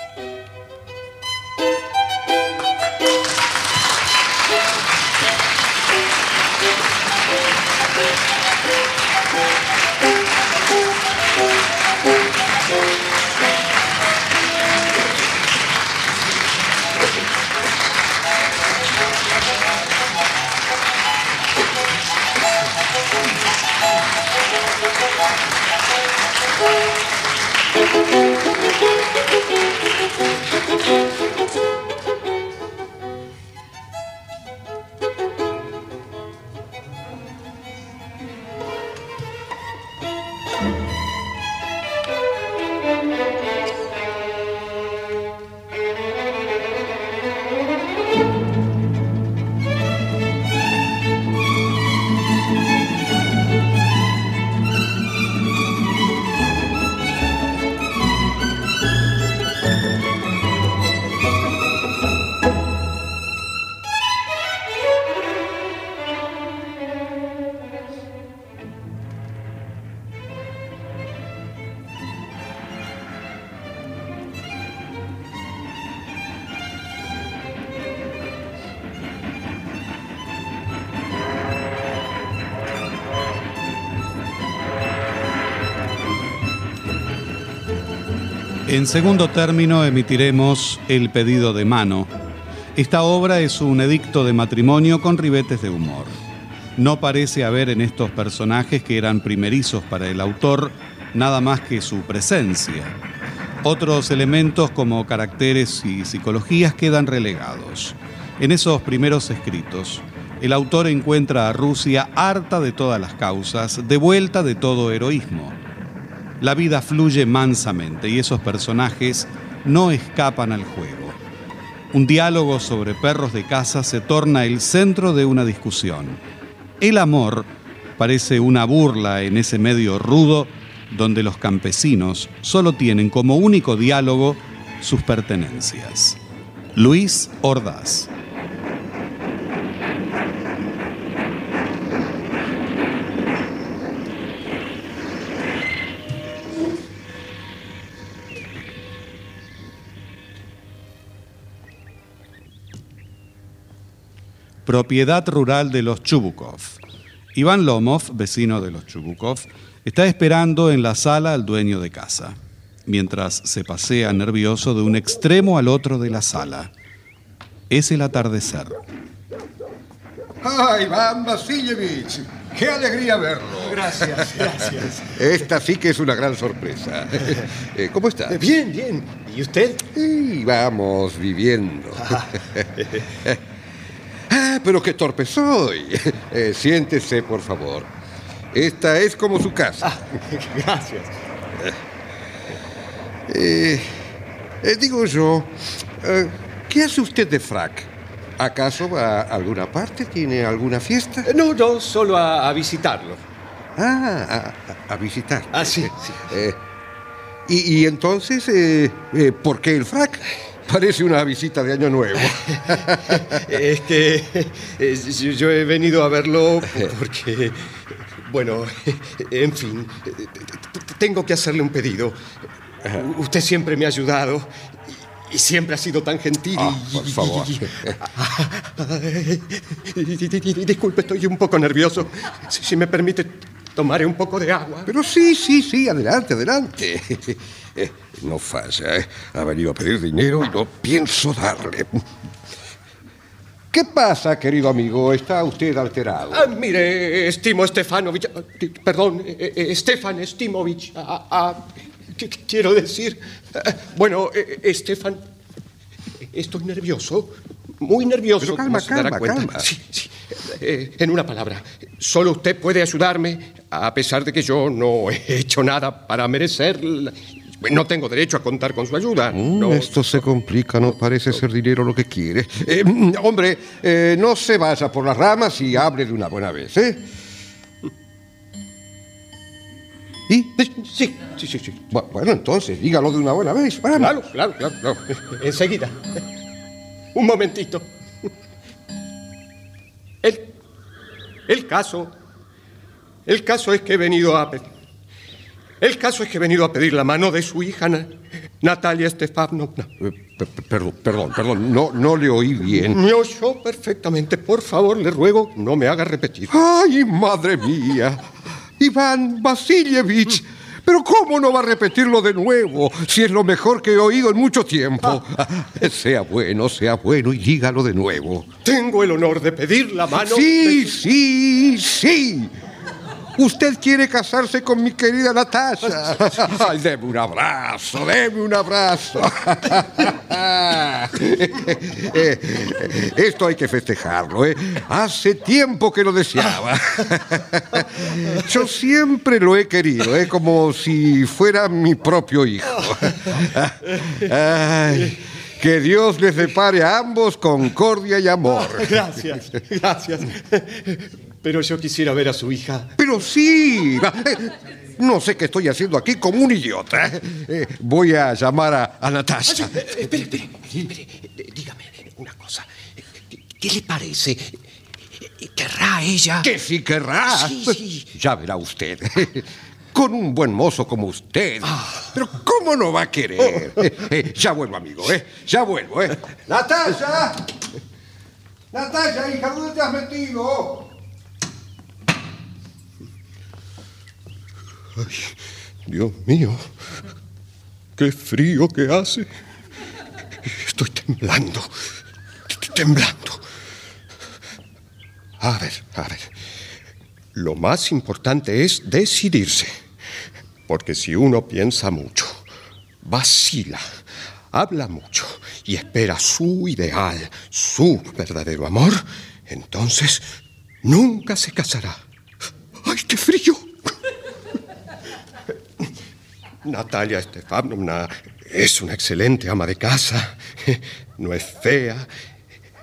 En segundo término emitiremos El pedido de mano. Esta obra es un edicto de matrimonio con ribetes de humor. No parece haber en estos personajes que eran primerizos para el autor nada más que su presencia. Otros elementos como caracteres y psicologías quedan relegados. En esos primeros escritos, el autor encuentra a Rusia harta de todas las causas, de vuelta de todo heroísmo la vida fluye mansamente y esos personajes no escapan al juego. Un diálogo sobre perros de casa se torna el centro de una discusión. El amor parece una burla en ese medio rudo donde los campesinos solo tienen como único diálogo sus pertenencias. Luis Ordaz. Propiedad rural de los Chubukov. Iván Lomov, vecino de los Chubukov, está esperando en la sala al dueño de casa, mientras se pasea nervioso de un extremo al otro de la sala. Es el atardecer. ¡Ay, Iván Vasilievich! ¡Qué alegría verlo! Gracias, gracias. Esta sí que es una gran sorpresa. Eh, ¿Cómo está? Bien, bien. ¿Y usted? Y vamos viviendo. Ah, pero qué torpe soy. Eh, siéntese, por favor. Esta es como su casa. Ah, gracias. Eh, eh, digo yo, ¿qué hace usted de frac? ¿Acaso va a alguna parte? ¿Tiene alguna fiesta? No, no, solo a, visitarlo. Ah, a, visitar. Ah, sí, sí. y, y, entonces, ¿por qué el frac? Parece una visita de Año Nuevo. es que yo he venido a verlo porque, bueno, en fin, tengo que hacerle un pedido. Usted siempre me ha ayudado y siempre ha sido tan gentil. Ah, por favor. Disculpe, estoy un poco nervioso. Si, me permite, tomaré un poco de agua. Pero sí, sí, sí, adelante, adelante. Eh, no falla, ¿eh? Ha venido a pedir dinero y no pienso darle. ¿Qué pasa, querido amigo? ¿Está usted alterado? Ah, mire, estimo Stefanovich. Ah, perdón, eh, eh, Stefan Estimovich. Ah, ah, ¿qué quiero decir? Bueno, Estefan. Estoy nervioso. Muy nervioso. Pero calma, calma, calma. Sí, sí. en una palabra, solo usted puede ayudarme, a pesar de que yo no he hecho nada para merecer no tengo derecho a contar con su ayuda. Mm, esto se complica, no parece ser dinero lo que quiere. Eh, mm, hombre, eh, no se vaya por las ramas y hable de una buena vez, ¿eh? ¿Y? Sí, sí, sí, sí. Bueno, entonces, dígalo de una buena vez. Claro, claro, claro, claro. Enseguida. Un momentito. El, el caso. El caso es que he venido a El caso es que he venido a pedir la mano de su hija, Na- Natalia Stefanovna. Eh, per- per- Perdón, perdón, perdón, no, no le oí bien. Me oyó perfectamente. Por favor, le ruego, no me haga repetir. ¡Ay, madre mía! Iván Vasilievich. Pero ¿cómo no va a repetirlo de nuevo si es lo mejor que he oído en mucho tiempo? Sea bueno, sea bueno y dígalo de nuevo. Tengo el honor de pedir la mano. Sí, de- sí, sí. Usted quiere casarse con mi querida Natasha. Ay, deme un abrazo, deme un abrazo. Eh, Esto hay que festejarlo, ¿eh? Hace tiempo que lo deseaba. Yo siempre lo he querido, ¿eh? Como si fuera mi propio hijo. Ay, que Dios les depare a ambos concordia y amor. Gracias, gracias. Pero yo quisiera ver a su hija. Pero sí. No sé qué estoy haciendo aquí como un idiota. Eh, Voy a llamar a, a Natasha. Espere, espere, espere. Dígame una cosa. ¿Qué, qué le parece? ¿Querrá ella? Que sí querrá. Sí, sí. Ya verá usted. Con un buen mozo como usted. Pero ¿cómo no va a querer? Eh, eh, ya vuelvo, amigo, ¿eh? Ya vuelvo, ¿eh? ¡Natasha! ¡Natasha, hija, dónde te has metido? Dios mío, qué frío que hace. Estoy temblando, t- temblando. A ver, a ver. Lo más importante es decidirse. Porque si uno piensa mucho, vacila, habla mucho y espera su ideal, su verdadero amor, entonces nunca se casará. ¡Ay, qué frío! Natalia Stefanovna es una excelente ama de casa. No es fea,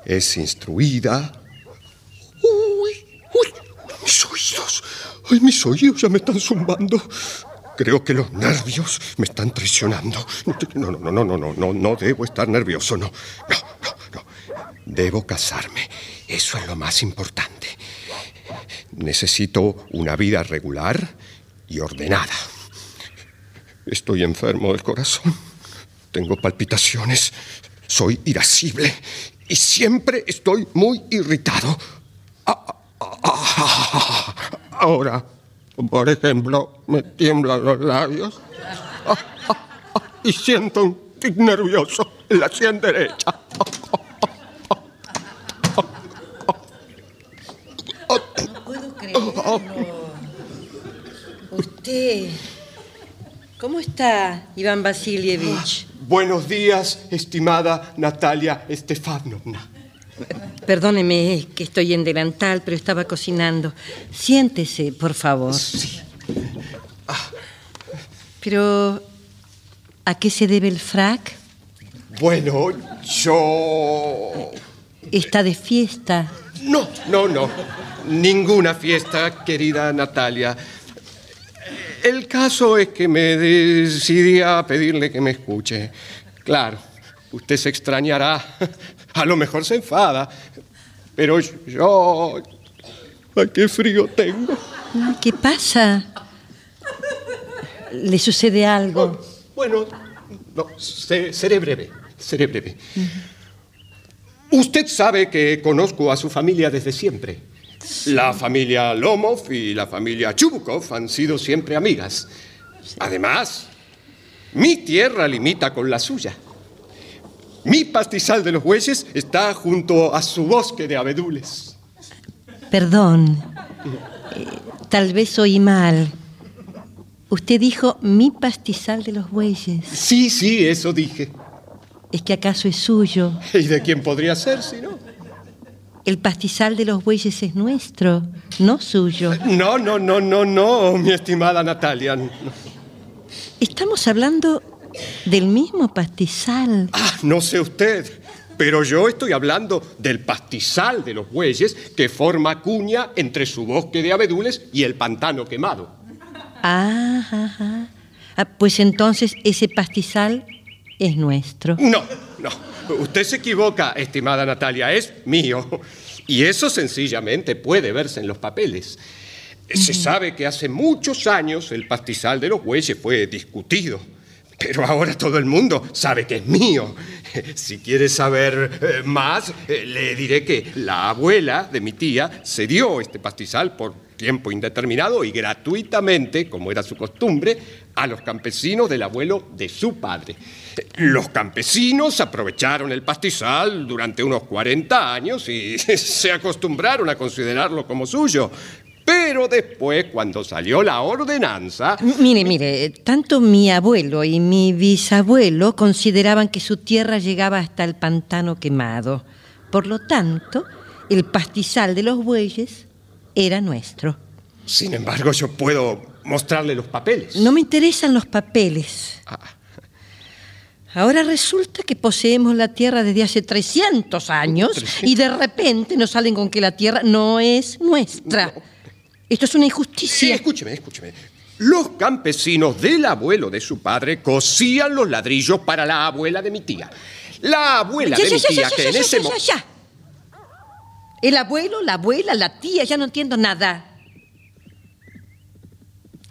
es instruida. ¡Uy! ¡Uy! ¡Mis oídos! ¡Ay, mis oídos ya me están zumbando! Creo que los nervios me están traicionando. No, no, no, no, no, no, no, no debo estar nervioso, no. No, no, no. Debo casarme. Eso es lo más importante. Necesito una vida regular y ordenada. Estoy enfermo del corazón. Tengo palpitaciones. Soy irascible. Y siempre estoy muy irritado. Ah, ah, ah, Ahora, por ejemplo, me tiemblan los labios. Y siento un tic nervioso en la sien derecha. No puedo creerlo. Usted. ¿Cómo está, Iván Vasilievich? Buenos días, estimada Natalia Stefanovna. Perdóneme que estoy en delantal, pero estaba cocinando. Siéntese, por favor. Pero, ¿a qué se debe el frac? Bueno, yo... Está de fiesta. No, no, no. Ninguna fiesta, querida Natalia. El caso es que me decidí a pedirle que me escuche. Claro, usted se extrañará. A lo mejor se enfada. Pero yo... ¡Ay, qué frío tengo! ¿Qué pasa? ¿Le sucede algo? Bueno, no, se- seré breve, seré breve. Usted sabe que conozco a su familia desde siempre. La familia Lomov y la familia Chubukov han sido siempre amigas. Además, mi tierra limita con la suya. Mi pastizal de los bueyes está junto a su bosque de abedules. Perdón. Eh, tal vez oí mal. Usted dijo mi pastizal de los bueyes. Sí, sí, eso dije. ¿Es que acaso es suyo? ¿Y de quién podría ser si no? El pastizal de los bueyes es nuestro, no suyo. No, no, no, no, no, mi estimada Natalia. Estamos hablando del mismo pastizal. Ah, no sé usted, pero yo estoy hablando del pastizal de los bueyes que forma cuña entre su bosque de abedules y el pantano quemado. Ah, ajá. Ah, pues entonces ese pastizal es nuestro. No, no, usted se equivoca, estimada Natalia, es mío. Y eso sencillamente puede verse en los papeles. Se sabe que hace muchos años el pastizal de los bueyes fue discutido. Pero ahora todo el mundo sabe que es mío. Si quiere saber eh, más, eh, le diré que la abuela de mi tía se dio este pastizal por tiempo indeterminado y gratuitamente, como era su costumbre, a los campesinos del abuelo de su padre. Los campesinos aprovecharon el pastizal durante unos 40 años y se acostumbraron a considerarlo como suyo. Pero después, cuando salió la ordenanza... Mire, mire, tanto mi abuelo y mi bisabuelo consideraban que su tierra llegaba hasta el pantano quemado. Por lo tanto, el pastizal de los bueyes era nuestro. Sin embargo, yo puedo mostrarle los papeles. No me interesan los papeles. Ahora resulta que poseemos la tierra desde hace 300 años y de repente nos salen con que la tierra no es nuestra. Esto es una Sí, injusticia. escúcheme, escúcheme. Los campesinos del abuelo de su padre cosían los ladrillos para la abuela de mi tía. La abuela Ya, de ya, mi ya, tía ya, que ya, en ese ya, mo- ya, ya. El abuelo, la abuela, la tía, ya no entiendo nada.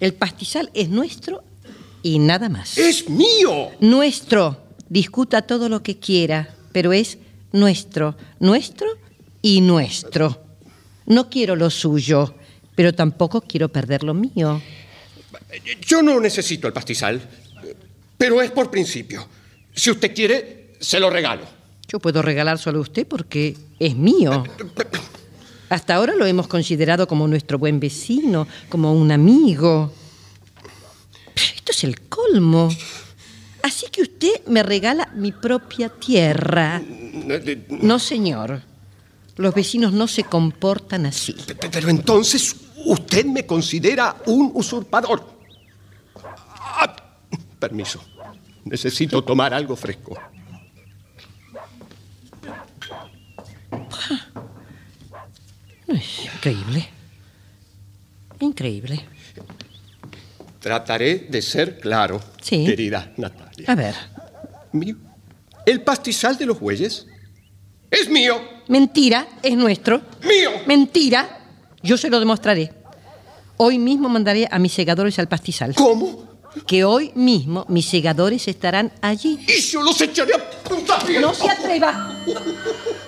El pastizal es nuestro y nada más. ¡Es mío! Nuestro. Discuta todo lo que quiera, pero es nuestro, nuestro y nuestro. No quiero lo suyo, pero tampoco quiero perder lo mío. Yo no necesito el pastizal, pero es por principio. Si usted quiere, se lo regalo. Yo puedo regalárselo a usted porque es mío. Hasta ahora lo hemos considerado como nuestro buen vecino, como un amigo. Esto es el colmo. Así que usted me regala mi propia tierra. No, señor. Los vecinos no se comportan así. Pero entonces usted me considera un usurpador. Ah, permiso. Necesito tomar algo fresco. Increíble. Increíble. Trataré de ser claro, Sí. querida Natalia. A ver. Mío. El pastizal de los bueyes es mío. Mentira, es nuestro. Mío. Mentira. Yo se lo demostraré. Hoy mismo mandaré a mis segadores al pastizal. ¿Cómo? Que hoy mismo mis segadores estarán allí. Y yo los echaré a puntapiés. No se atreva.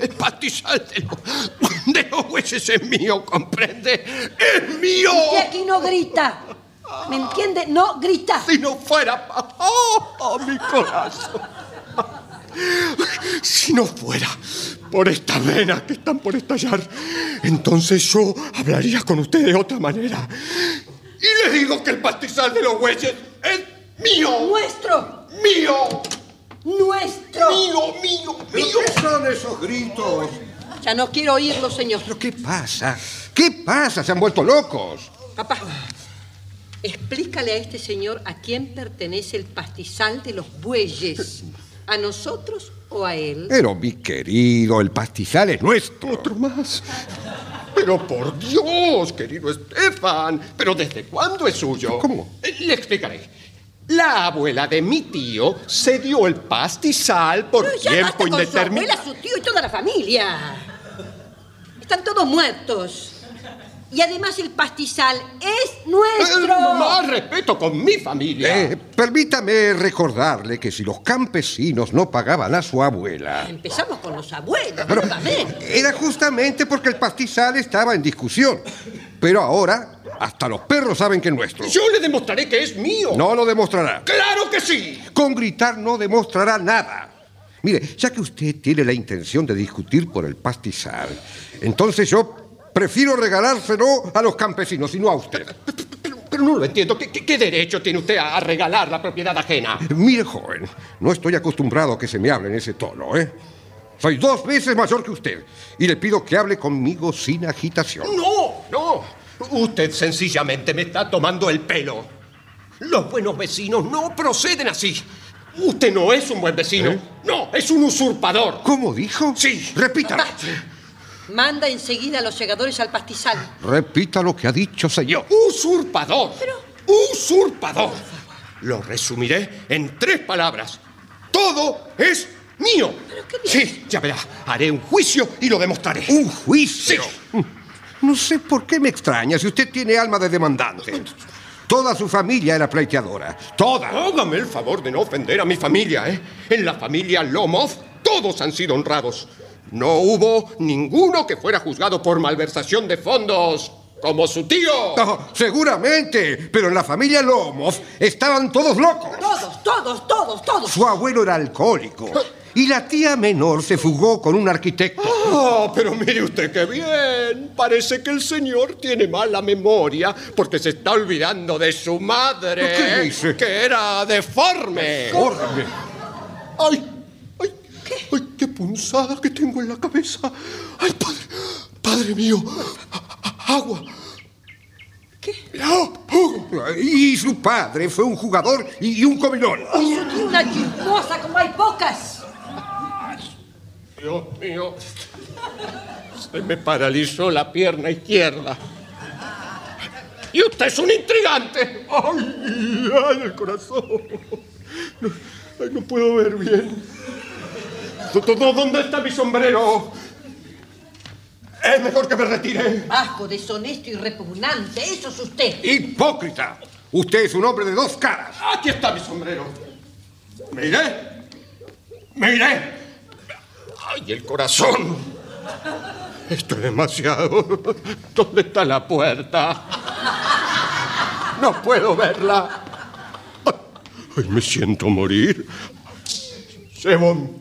El pastizal de los, de los es mío, ¿comprende? ¡Es mío! Y aquí no grita. ¿Me entiende? No grita. Si no fuera... ¡Oh, oh, mi corazón! Si no fuera por estas venas que están por estallar, entonces yo hablaría con usted de otra manera. Y le digo que el pastizal de los bueyes es mío. Nuestro. ¡Mío! Nuestro. ¡Mío, mío, mío! ¿Qué son esos gritos? Ya no quiero oírlo, señor. ¿Pero qué pasa? ¿Qué pasa? ¿Se han vuelto locos? Papá, explícale a este señor a quién pertenece el pastizal de los bueyes. ¿A nosotros o a él? Pero, mi querido, el pastizal es nuestro. Otro más. Pero por Dios, querido Estefan, ¿pero desde cuándo es suyo? ¿Cómo? Eh, Le explicaré. La abuela de mi tío se dio el pastizal por Pero ya tiempo basta con su indeterminado. abuela, su tío y toda la familia. Están todos muertos. Y además el pastizal es nuestro. Eh, Más respeto con mi familia. Eh, permítame recordarle que si los campesinos no pagaban a su abuela, Empezamos con los abuelos, Pero nuevamente. era justamente porque el pastizal estaba en discusión. Pero ahora, hasta los perros saben que es nuestro. Yo le demostraré que es mío. No lo demostrará. ¡Claro que sí! Con gritar no demostrará nada. Mire, ya que usted tiene la intención de discutir por el pastizal, entonces yo prefiero regalárselo a los campesinos y no a usted. Pero, no lo entiendo. ¿Qué, qué- qué derecho tiene usted a regalar la propiedad ajena? Mire, joven, no estoy acostumbrado a que se me hable en ese tono, ¿eh? Soy dos veces mayor que usted y le pido que hable conmigo sin agitación. No, no. Usted sencillamente me está tomando el pelo. Los buenos vecinos no proceden así. Usted no es un buen vecino. ¿Eh? No, es un usurpador. ¿Cómo dijo? Sí. Repítalo. Manda enseguida a los segadores al pastizal. Repita lo que ha dicho, señor. Usurpador. Usurpador. Lo resumiré en tres palabras. Todo es mío. Sí, ya verá. Haré un juicio y lo demostraré. ¿Un juicio? No sé por qué me extraña si usted tiene alma de demandante. Toda su familia era pleiteadora. Toda. Hágame el favor de no ofender a mi familia, ¿eh? En la familia Lomov todos han sido honrados. No hubo ninguno que fuera juzgado por malversación de fondos. Como su tío. No, seguramente, pero en la familia Lomov estaban todos locos. Todos, todos, todos, todos. Su abuelo era alcohólico y la tía menor se fugó con un arquitecto. Oh, pero mire usted qué bien. Parece que el señor tiene mala memoria porque se está olvidando de su madre. ¿Qué dice? Que era deforme. Deforme. ¡Ay! ¡Ay! ¿Qué? ¡Ay, qué punzada que tengo en la cabeza! ¡Ay, padre! ¡Padre mío! ¡Agua! ¿Qué? Y su padre fue un jugador y un comilón. Tengo una chismosa como hay pocas. Dios mío. Se me paralizó la pierna izquierda. Y usted es un intrigante. ¡Ay! ¡Ay, el corazón! No, ay, no puedo ver bien. ¿Dó- dó- ¿Dónde está mi sombrero? Es mejor que me retire. Bajo, deshonesto y repugnante. Eso es usted. Hipócrita. Usted es un hombre de dos caras. Aquí está mi sombrero. ¿Me iré? ¡Ay, el corazón! Esto es demasiado. ¿Dónde está la puerta? No puedo verla. Ay, me siento morir. Simón,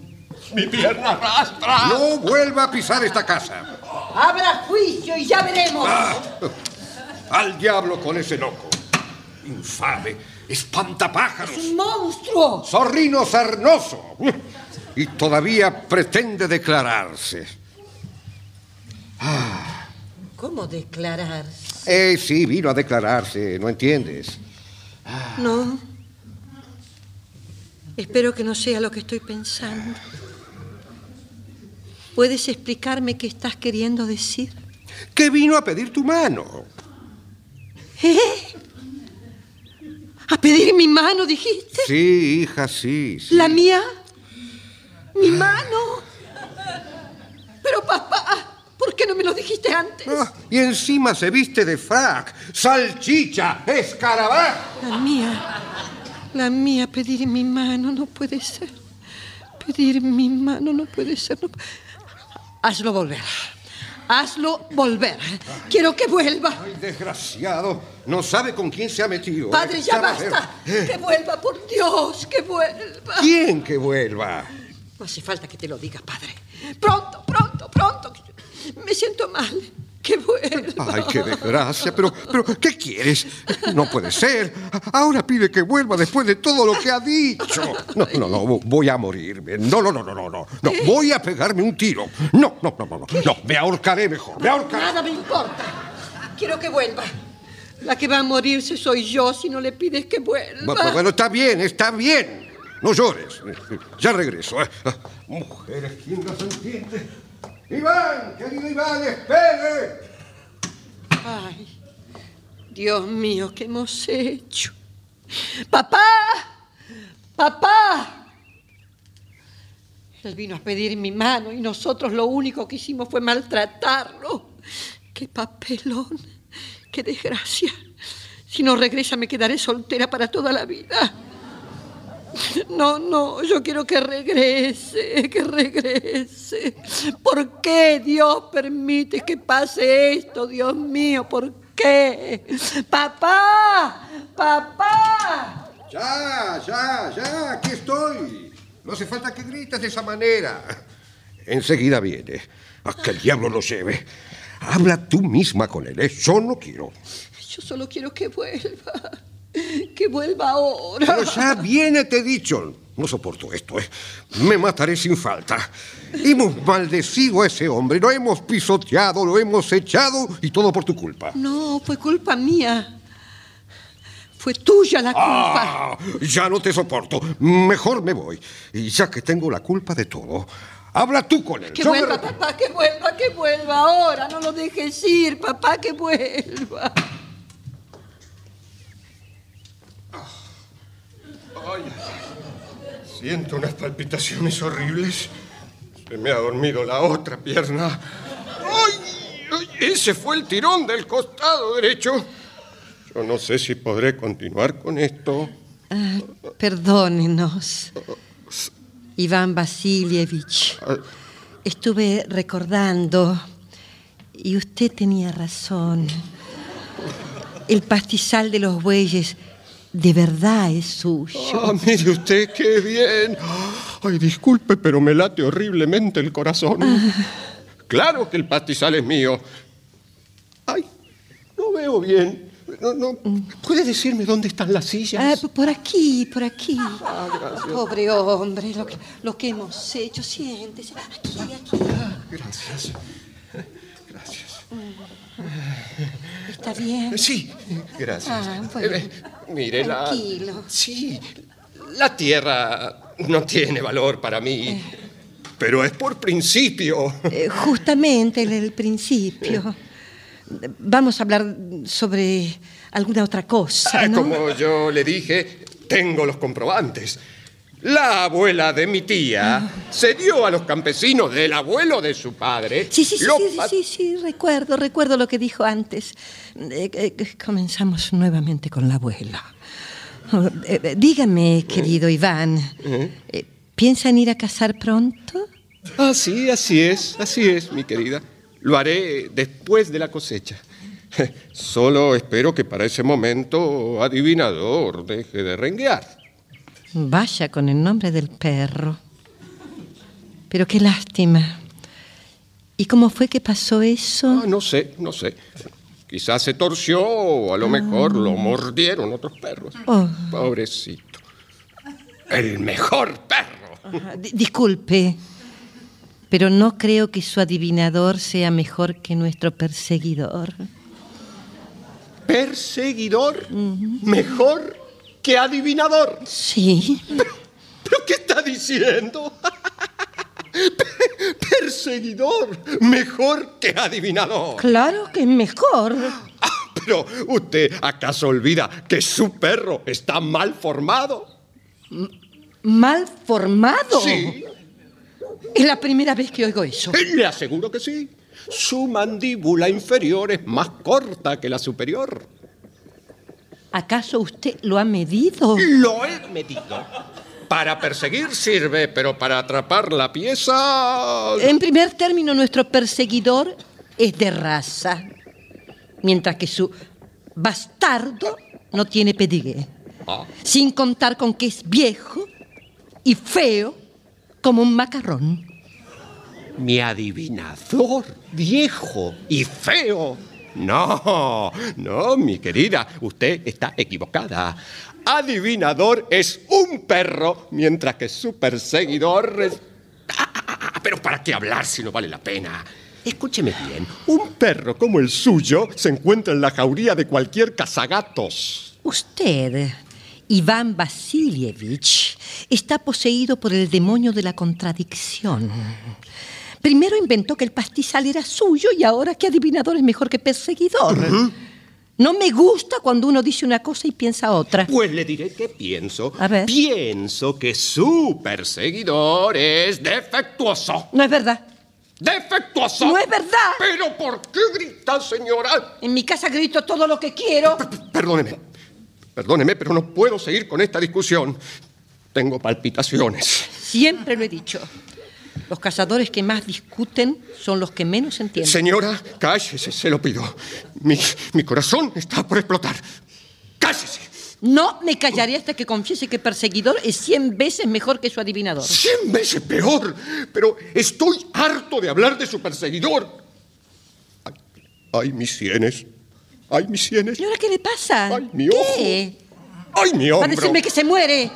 mi pierna arrastra. No vuelva a pisar esta casa. Habrá juicio y ya veremos. Al diablo con ese loco. Infame. Espantapájaros. ¡Un monstruo! Zorrino sarnoso. Y todavía pretende declararse. ¿Cómo declarar? Eh, sí, vino a declararse, ¿no entiendes? No. Espero que no sea lo que estoy pensando. ¿Puedes explicarme qué estás queriendo decir? Que vino a pedir tu mano. ¿Eh? ¿A pedir mi mano, dijiste? Sí, hija, sí. sí. ¿La mía? ¿Mi mano? Pero papá, ¿por qué no me lo dijiste antes? Ah, y encima se viste de frac, salchicha, escarabajo. La mía, la mía, pedir mi mano no puede ser. Pedir mi mano no puede ser. no Hazlo volver. Hazlo volver. Quiero que vuelva. Ay, desgraciado, no sabe con quién se ha metido. Padre, ¿eh? ya va a ver. basta. Que vuelva, por Dios, que vuelva. ¿Quién que vuelva? No hace falta que te lo diga, padre. Pronto, pronto, pronto. Me siento mal. Que vuelva. Ay, qué desgracia, pero, pero, ¿qué quieres? No puede ser. Ahora pide que vuelva después de todo lo que ha dicho. No, no, no, voy a morirme. No, no, no, no, no, no. No, voy a pegarme un tiro. No, no, no, no, no. No, me ahorcaré mejor, me ahorcaré. Nada me importa. Quiero que vuelva. La que va a morirse soy yo si no le pides que vuelva. Bueno, bueno, está bien, está bien. No llores. Ya regreso. ¿eh? Mujeres, ¿quién las entiende? Iván, querido Iván, espere. Ay, Dios mío, ¿qué hemos hecho? ¡Papá! ¡Papá! Él vino a pedir mi mano y nosotros lo único que hicimos fue maltratarlo. ¡Qué papelón! ¡Qué desgracia! Si no regresa me quedaré soltera para toda la vida. No, no, yo quiero que regrese, que regrese. ¿Por qué Dios permite que pase esto, Dios mío? ¿Por qué? Papá, papá. Ya, ya, ya, aquí estoy. No hace falta que grites de esa manera. Enseguida viene. A que el diablo lo lleve. Habla tú misma con él, ¿eh? Yo no quiero. Yo solo quiero que vuelva. Que vuelva ahora. Pero ya viene, te he dicho. No soporto esto, ¿eh? Me mataré sin falta. Hemos maldecido a ese hombre, lo hemos pisoteado, lo hemos echado y todo por tu culpa. No, fue culpa mía. Fue tuya la culpa. Ah, ya no te soporto. Mejor me voy. Y ya que tengo la culpa de todo, habla tú con él. Que Yo vuelva, papá, que vuelva, que vuelva ahora. No lo dejes ir, papá, que vuelva. Siento unas palpitaciones horribles. Se me ha dormido la otra pierna. ¡Ay! ay, Ese fue el tirón del costado derecho. Yo no sé si podré continuar con esto. Ah, perdónenos. Iván Vasilievich. Estuve recordando y usted tenía razón. El pastizal de los bueyes de verdad es suyo. Ah, mire usted, qué bien. Ay, disculpe, pero me late horriblemente el corazón. Claro que el pastizal es mío. Ay, no veo bien. No, no. ¿Puede decirme dónde están las sillas? Ah, por aquí, por aquí. Pobre hombre, lo que, lo que hemos hecho. Siéntese. Aquí, aquí. Gracias. Gracias. ¿Está bien? Sí, gracias. Ah, bueno. Eh, mire, la. Tranquilo. Sí, la tierra no tiene valor para mí. Pero es por principio. Eh, justamente en el principio. Vamos a hablar sobre alguna otra cosa, Ah, ¿no? Como yo le dije, tengo los comprobantes. La abuela de mi tía se dio a los campesinos del abuelo de su padre. Sí, sí, sí, los sí, sí, sí, sí, recuerdo, recuerdo lo que dijo antes. Eh, eh, comenzamos nuevamente con la abuela. Oh, eh, eh, dígame, querido Iván, eh, ¿piensan ir a casar pronto? Ah, sí, así es, así es, mi querida. Lo haré después de la cosecha. Solo espero que para ese momento adivinador deje de renguear. Vaya con el nombre del perro. Pero qué lástima. ¿Y cómo fue que pasó eso? Ah, no sé, no sé. Quizás se torció o a lo mejor lo mordieron otros perros. Oh. Pobrecito. El mejor perro. Ah, di- disculpe, pero no creo que su adivinador sea mejor que nuestro perseguidor. Perseguidor mejor que adivinador. Sí. ¿Pero qué está diciendo? Pe- Perseguidor mejor que adivinador. Claro que mejor. Ah, Pero usted acaso olvida que su perro está mal formado. ¿Mal formado? Sí. Es la primera vez que oigo eso. Le aseguro que sí. Su mandíbula inferior es más corta que la superior. ¿Acaso usted lo ha medido? Lo he medido. Para perseguir sirve, pero para atrapar la pieza... En primer término, nuestro perseguidor es de raza, mientras que su bastardo no tiene pedigree. Ah, Sin contar con que es viejo y feo como un macarrón. mi adivinador, viejo y feo. No, no, mi querida, usted está equivocada. Adivinador es un perro, mientras que su perseguidor es... Ah, pero ¿para qué hablar si no vale la pena? Escúcheme bien, un perro como el suyo se encuentra en la jauría de cualquier cazagatos. Usted, Iván Vasilievich, está poseído por el demonio de la contradicción. Primero inventó que el pastizal era suyo y ahora que adivinador es mejor que perseguidor. No me gusta cuando uno dice una cosa y piensa otra. Pues le diré qué pienso. A ver. Pienso que su perseguidor es defectuoso. No es verdad. ¡Defectuoso! No es verdad. ¿Pero por qué grita, señora? En mi casa grito todo lo que quiero. Perdóneme. Perdóneme, pero no puedo seguir con esta discusión. Tengo palpitaciones. Siempre lo he dicho. Los cazadores que más discuten son los que menos entienden. Señora, cállese, se lo pido. Mi, mi corazón está por explotar. ¡Cállese! No me callaré hasta que confiese que perseguidor es cien veces mejor que su adivinador. Cien veces peor. Pero estoy harto de hablar de su perseguidor. Ay, ay, mis sienes. Ay, mis sienes. ¿Y ahora qué le pasa? Ay, mi ¿Qué? Ay, mi Va a hombro. decirme que se muere.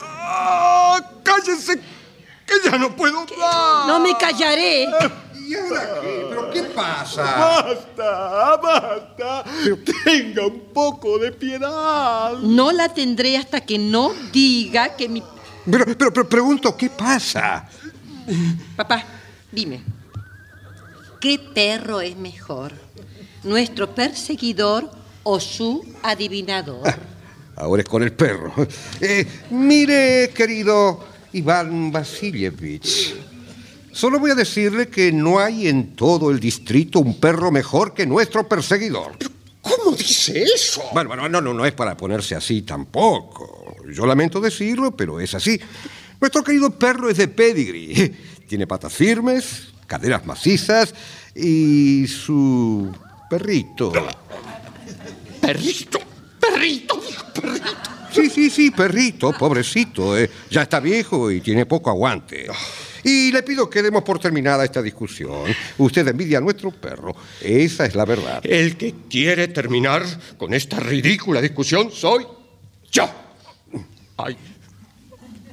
¡Ah! ¡Cállese! ¡Que ya no puedo más! No me callaré. ¿Y ahora qué? ¿Pero qué pasa? ¡Basta! ¡Basta! Tenga un poco de piedad. No la tendré hasta que no diga que mi... Pero, pero, pero pregunto, ¿qué pasa? Papá, dime. ¿Qué perro es mejor? ¿Nuestro perseguidor o su adivinador? Ahora es con el perro. Eh, mire, querido, Iván Vasilievich. Solo voy a decirle que no hay en todo el distrito un perro mejor que nuestro perseguidor. ¿Cómo dice eso? Bueno, bueno, no, no, no es para ponerse así tampoco. Yo lamento decirlo, pero es así. Nuestro querido perro es de pedigree. Tiene patas firmes, caderas macizas y su perrito. Perrito, perrito, perrito. Sí, sí, sí, perrito, pobrecito. eh. Ya está viejo y tiene poco aguante. Y le pido que demos por terminada esta discusión. Usted envidia a nuestro perro. Esa es la verdad. El que quiere terminar con esta ridícula discusión soy yo. Ay,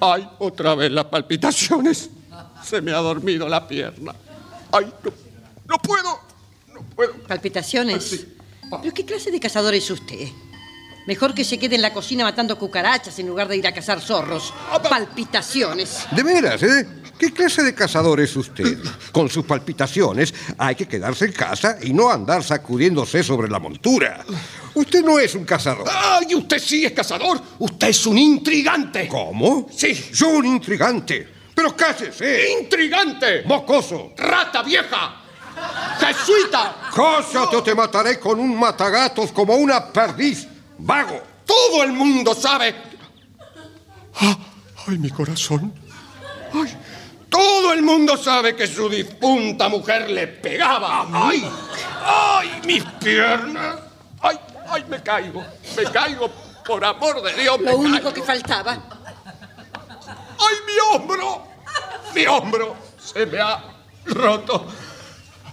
ay, otra vez las palpitaciones. Se me ha dormido la pierna. Ay, no, no puedo, no puedo. ¿Palpitaciones? ¿Pero qué clase de cazador es usted? Mejor que se quede en la cocina matando cucarachas en lugar de ir a cazar zorros. Palpitaciones. De veras, ¿eh? ¿Qué clase de cazador es usted? Con sus palpitaciones hay que quedarse en casa y no andar sacudiéndose sobre la montura. Usted no es un cazador. ¡Ay, usted sí es cazador! ¡Usted es un intrigante! ¿Cómo? Sí. Yo un intrigante. Pero cállese. ¡Intrigante! Mocoso. ¡Rata vieja! ¡Jesuita! Cállate o te mataré con un matagatos como una perdiz. Vago. Todo el mundo sabe. Ah, ¡Ay, mi corazón! ¡Ay! Todo el mundo sabe que su difunta mujer le pegaba. ¡Ay! ¡Ay, mis piernas! ¡Ay, ay, me caigo! ¡Me caigo! Por amor de Dios, me Lo único caigo. que faltaba. ¡Ay, mi hombro! ¡Mi hombro! Se me ha roto.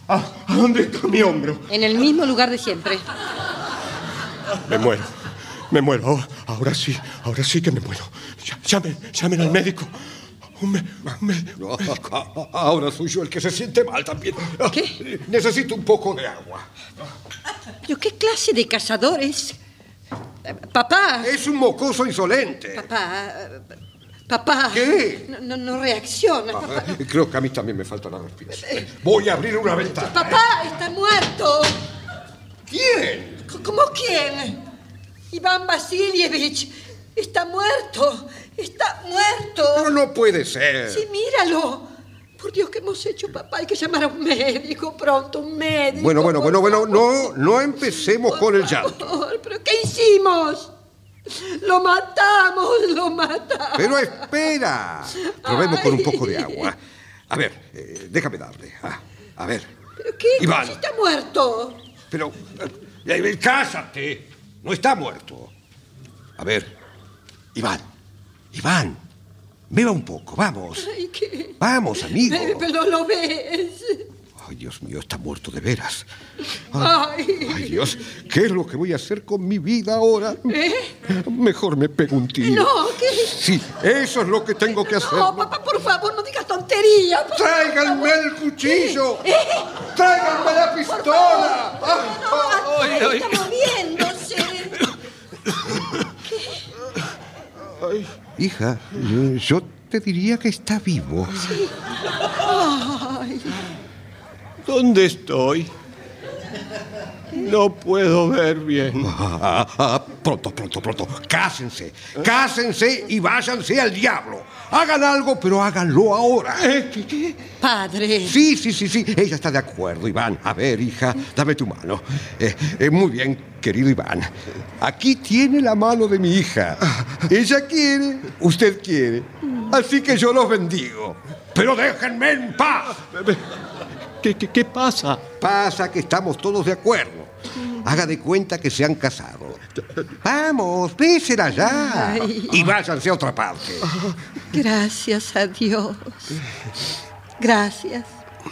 ¿A, a dónde está mi hombro? En el mismo lugar de siempre. Me muero. Me muero. Ahora, ahora sí, ahora sí que me muero. Ll- Llamen, llamen al médico. Un, me- un me- No, Ahora soy yo el que se siente mal también. ¿Qué? Necesito un poco de agua. ¿Pero qué clase de cazador es? Eh, Papá. Es un mocoso insolente. Papá. eh, Papá. ¿Qué? No, no, no reacciona. Papá. Creo que a mí también me falta la respiración. Voy a abrir una ventana. Papá, está muerto. ¿Quién? ¿Cómo quién? Iván Vasilievich. Está muerto. Está muerto. Pero no puede ser. Sí, míralo. Por Dios, ¿qué hemos hecho, papá? Hay que llamar a un médico pronto, un médico. Bueno, bueno, bueno, bueno, favor. no, no empecemos con el Por llanto. favor, ¿Pero qué hicimos? Lo matamos, lo matamos. Pero espera. Probemos con un poco de agua. A ver, eh, déjame darle. Ah, a ver. ¿Pero qué? Iván. Si está muerto. Pero, eh, cásate. No está muerto. A ver, Iván, Iván, beba un poco, vamos. Ay, ¿qué? Vamos, amigo. Pero lo ves. Ay, Dios mío, está muerto de veras. Ay. Ay, Dios, ¿qué es lo que voy a hacer con mi vida ahora? Mejor me pego un tiro. ¿Eh? No, ¿qué? Sí, eso es lo que tengo que hacer. No, papá, por favor, no digas tonterías. por ¡Tráiganme el cuchillo! ¿Eh? ¡Tráiganme la pistola! No, ay, está moviéndose. Hija, eh, yo te diría que está vivo. Ay, ¿Dónde estoy? No puedo ver bien. Ah, ah, pronto, pronto, pronto. Cásense, cásense y váyanse al diablo. Hagan algo, pero háganlo ahora. Eh, ¿qué, qué? padre. Sí, sí, sí, sí. Ella está de acuerdo, Iván. A ver, hija, dame tu mano. Eh, eh, muy bien, querido Iván. Aquí tiene la mano de mi hija. Ella quiere, usted quiere. Así que yo los bendigo. Pero déjenme en paz. ¿Qué, qué, qué pasa? Pasa que estamos todos de acuerdo. Haga de cuenta que se han casado. Vamos, bésela ya. Ay. Y váyanse a otra parte. Gracias a Dios. Gracias,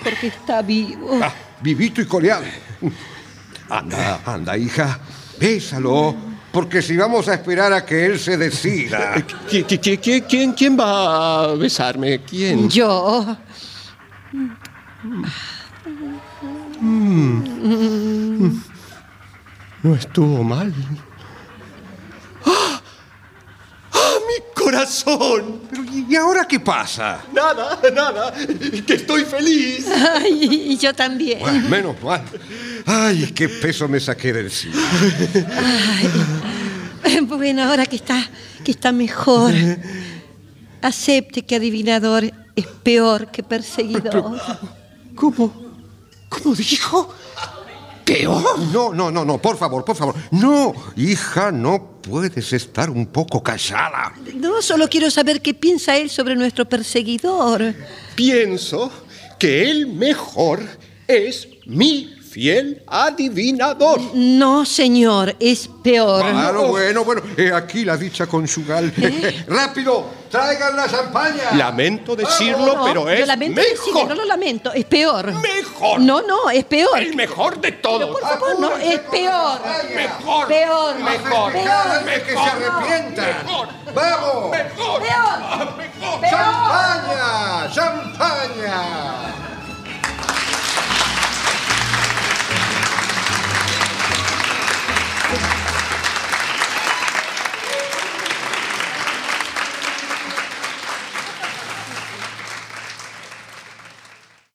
porque está vivo. Ah, vivito y coleado. Anda, anda, hija. Bésalo. Porque si vamos a esperar a que él se decida. ¿Qui- qui- qui- qui- quién, quién va a besarme? ¿Quién? Yo. No estuvo mal. ¡Ah! ¡Ah, mi corazón! Pero, ¿y ahora qué pasa? Nada, nada. Que estoy feliz. Ay, y yo también. Bueno, menos mal. Ay, qué peso me saqué del encima. Bueno, ahora que está, que está mejor. Acepte que adivinador es peor que perseguidor. ¿Cómo? ¿Cómo dijo? ¿Peor? No, no, no, no, por favor, por favor. No, hija, no puedes estar un poco callada. No, solo quiero saber qué piensa él sobre nuestro perseguidor. Pienso que el mejor es mi fiel adivinador. No, señor, es peor. Claro, bueno, bueno, he aquí la dicha conjugal. ¿Eh? ¡Rápido! ¡Traigan la champaña! Lamento decirlo, No, pero yo es lamento decirle, mejor. no lo lamento, es peor. Mejor. No, no, es peor. El mejor de todos. Por favor, no, es peor. Mejor. Peor. Mejor. Vez que se arrepientan. Mejor. ¡Vamos! Mejor. Peor. Mejor. Peor. ¡Champaña! ¡Champaña!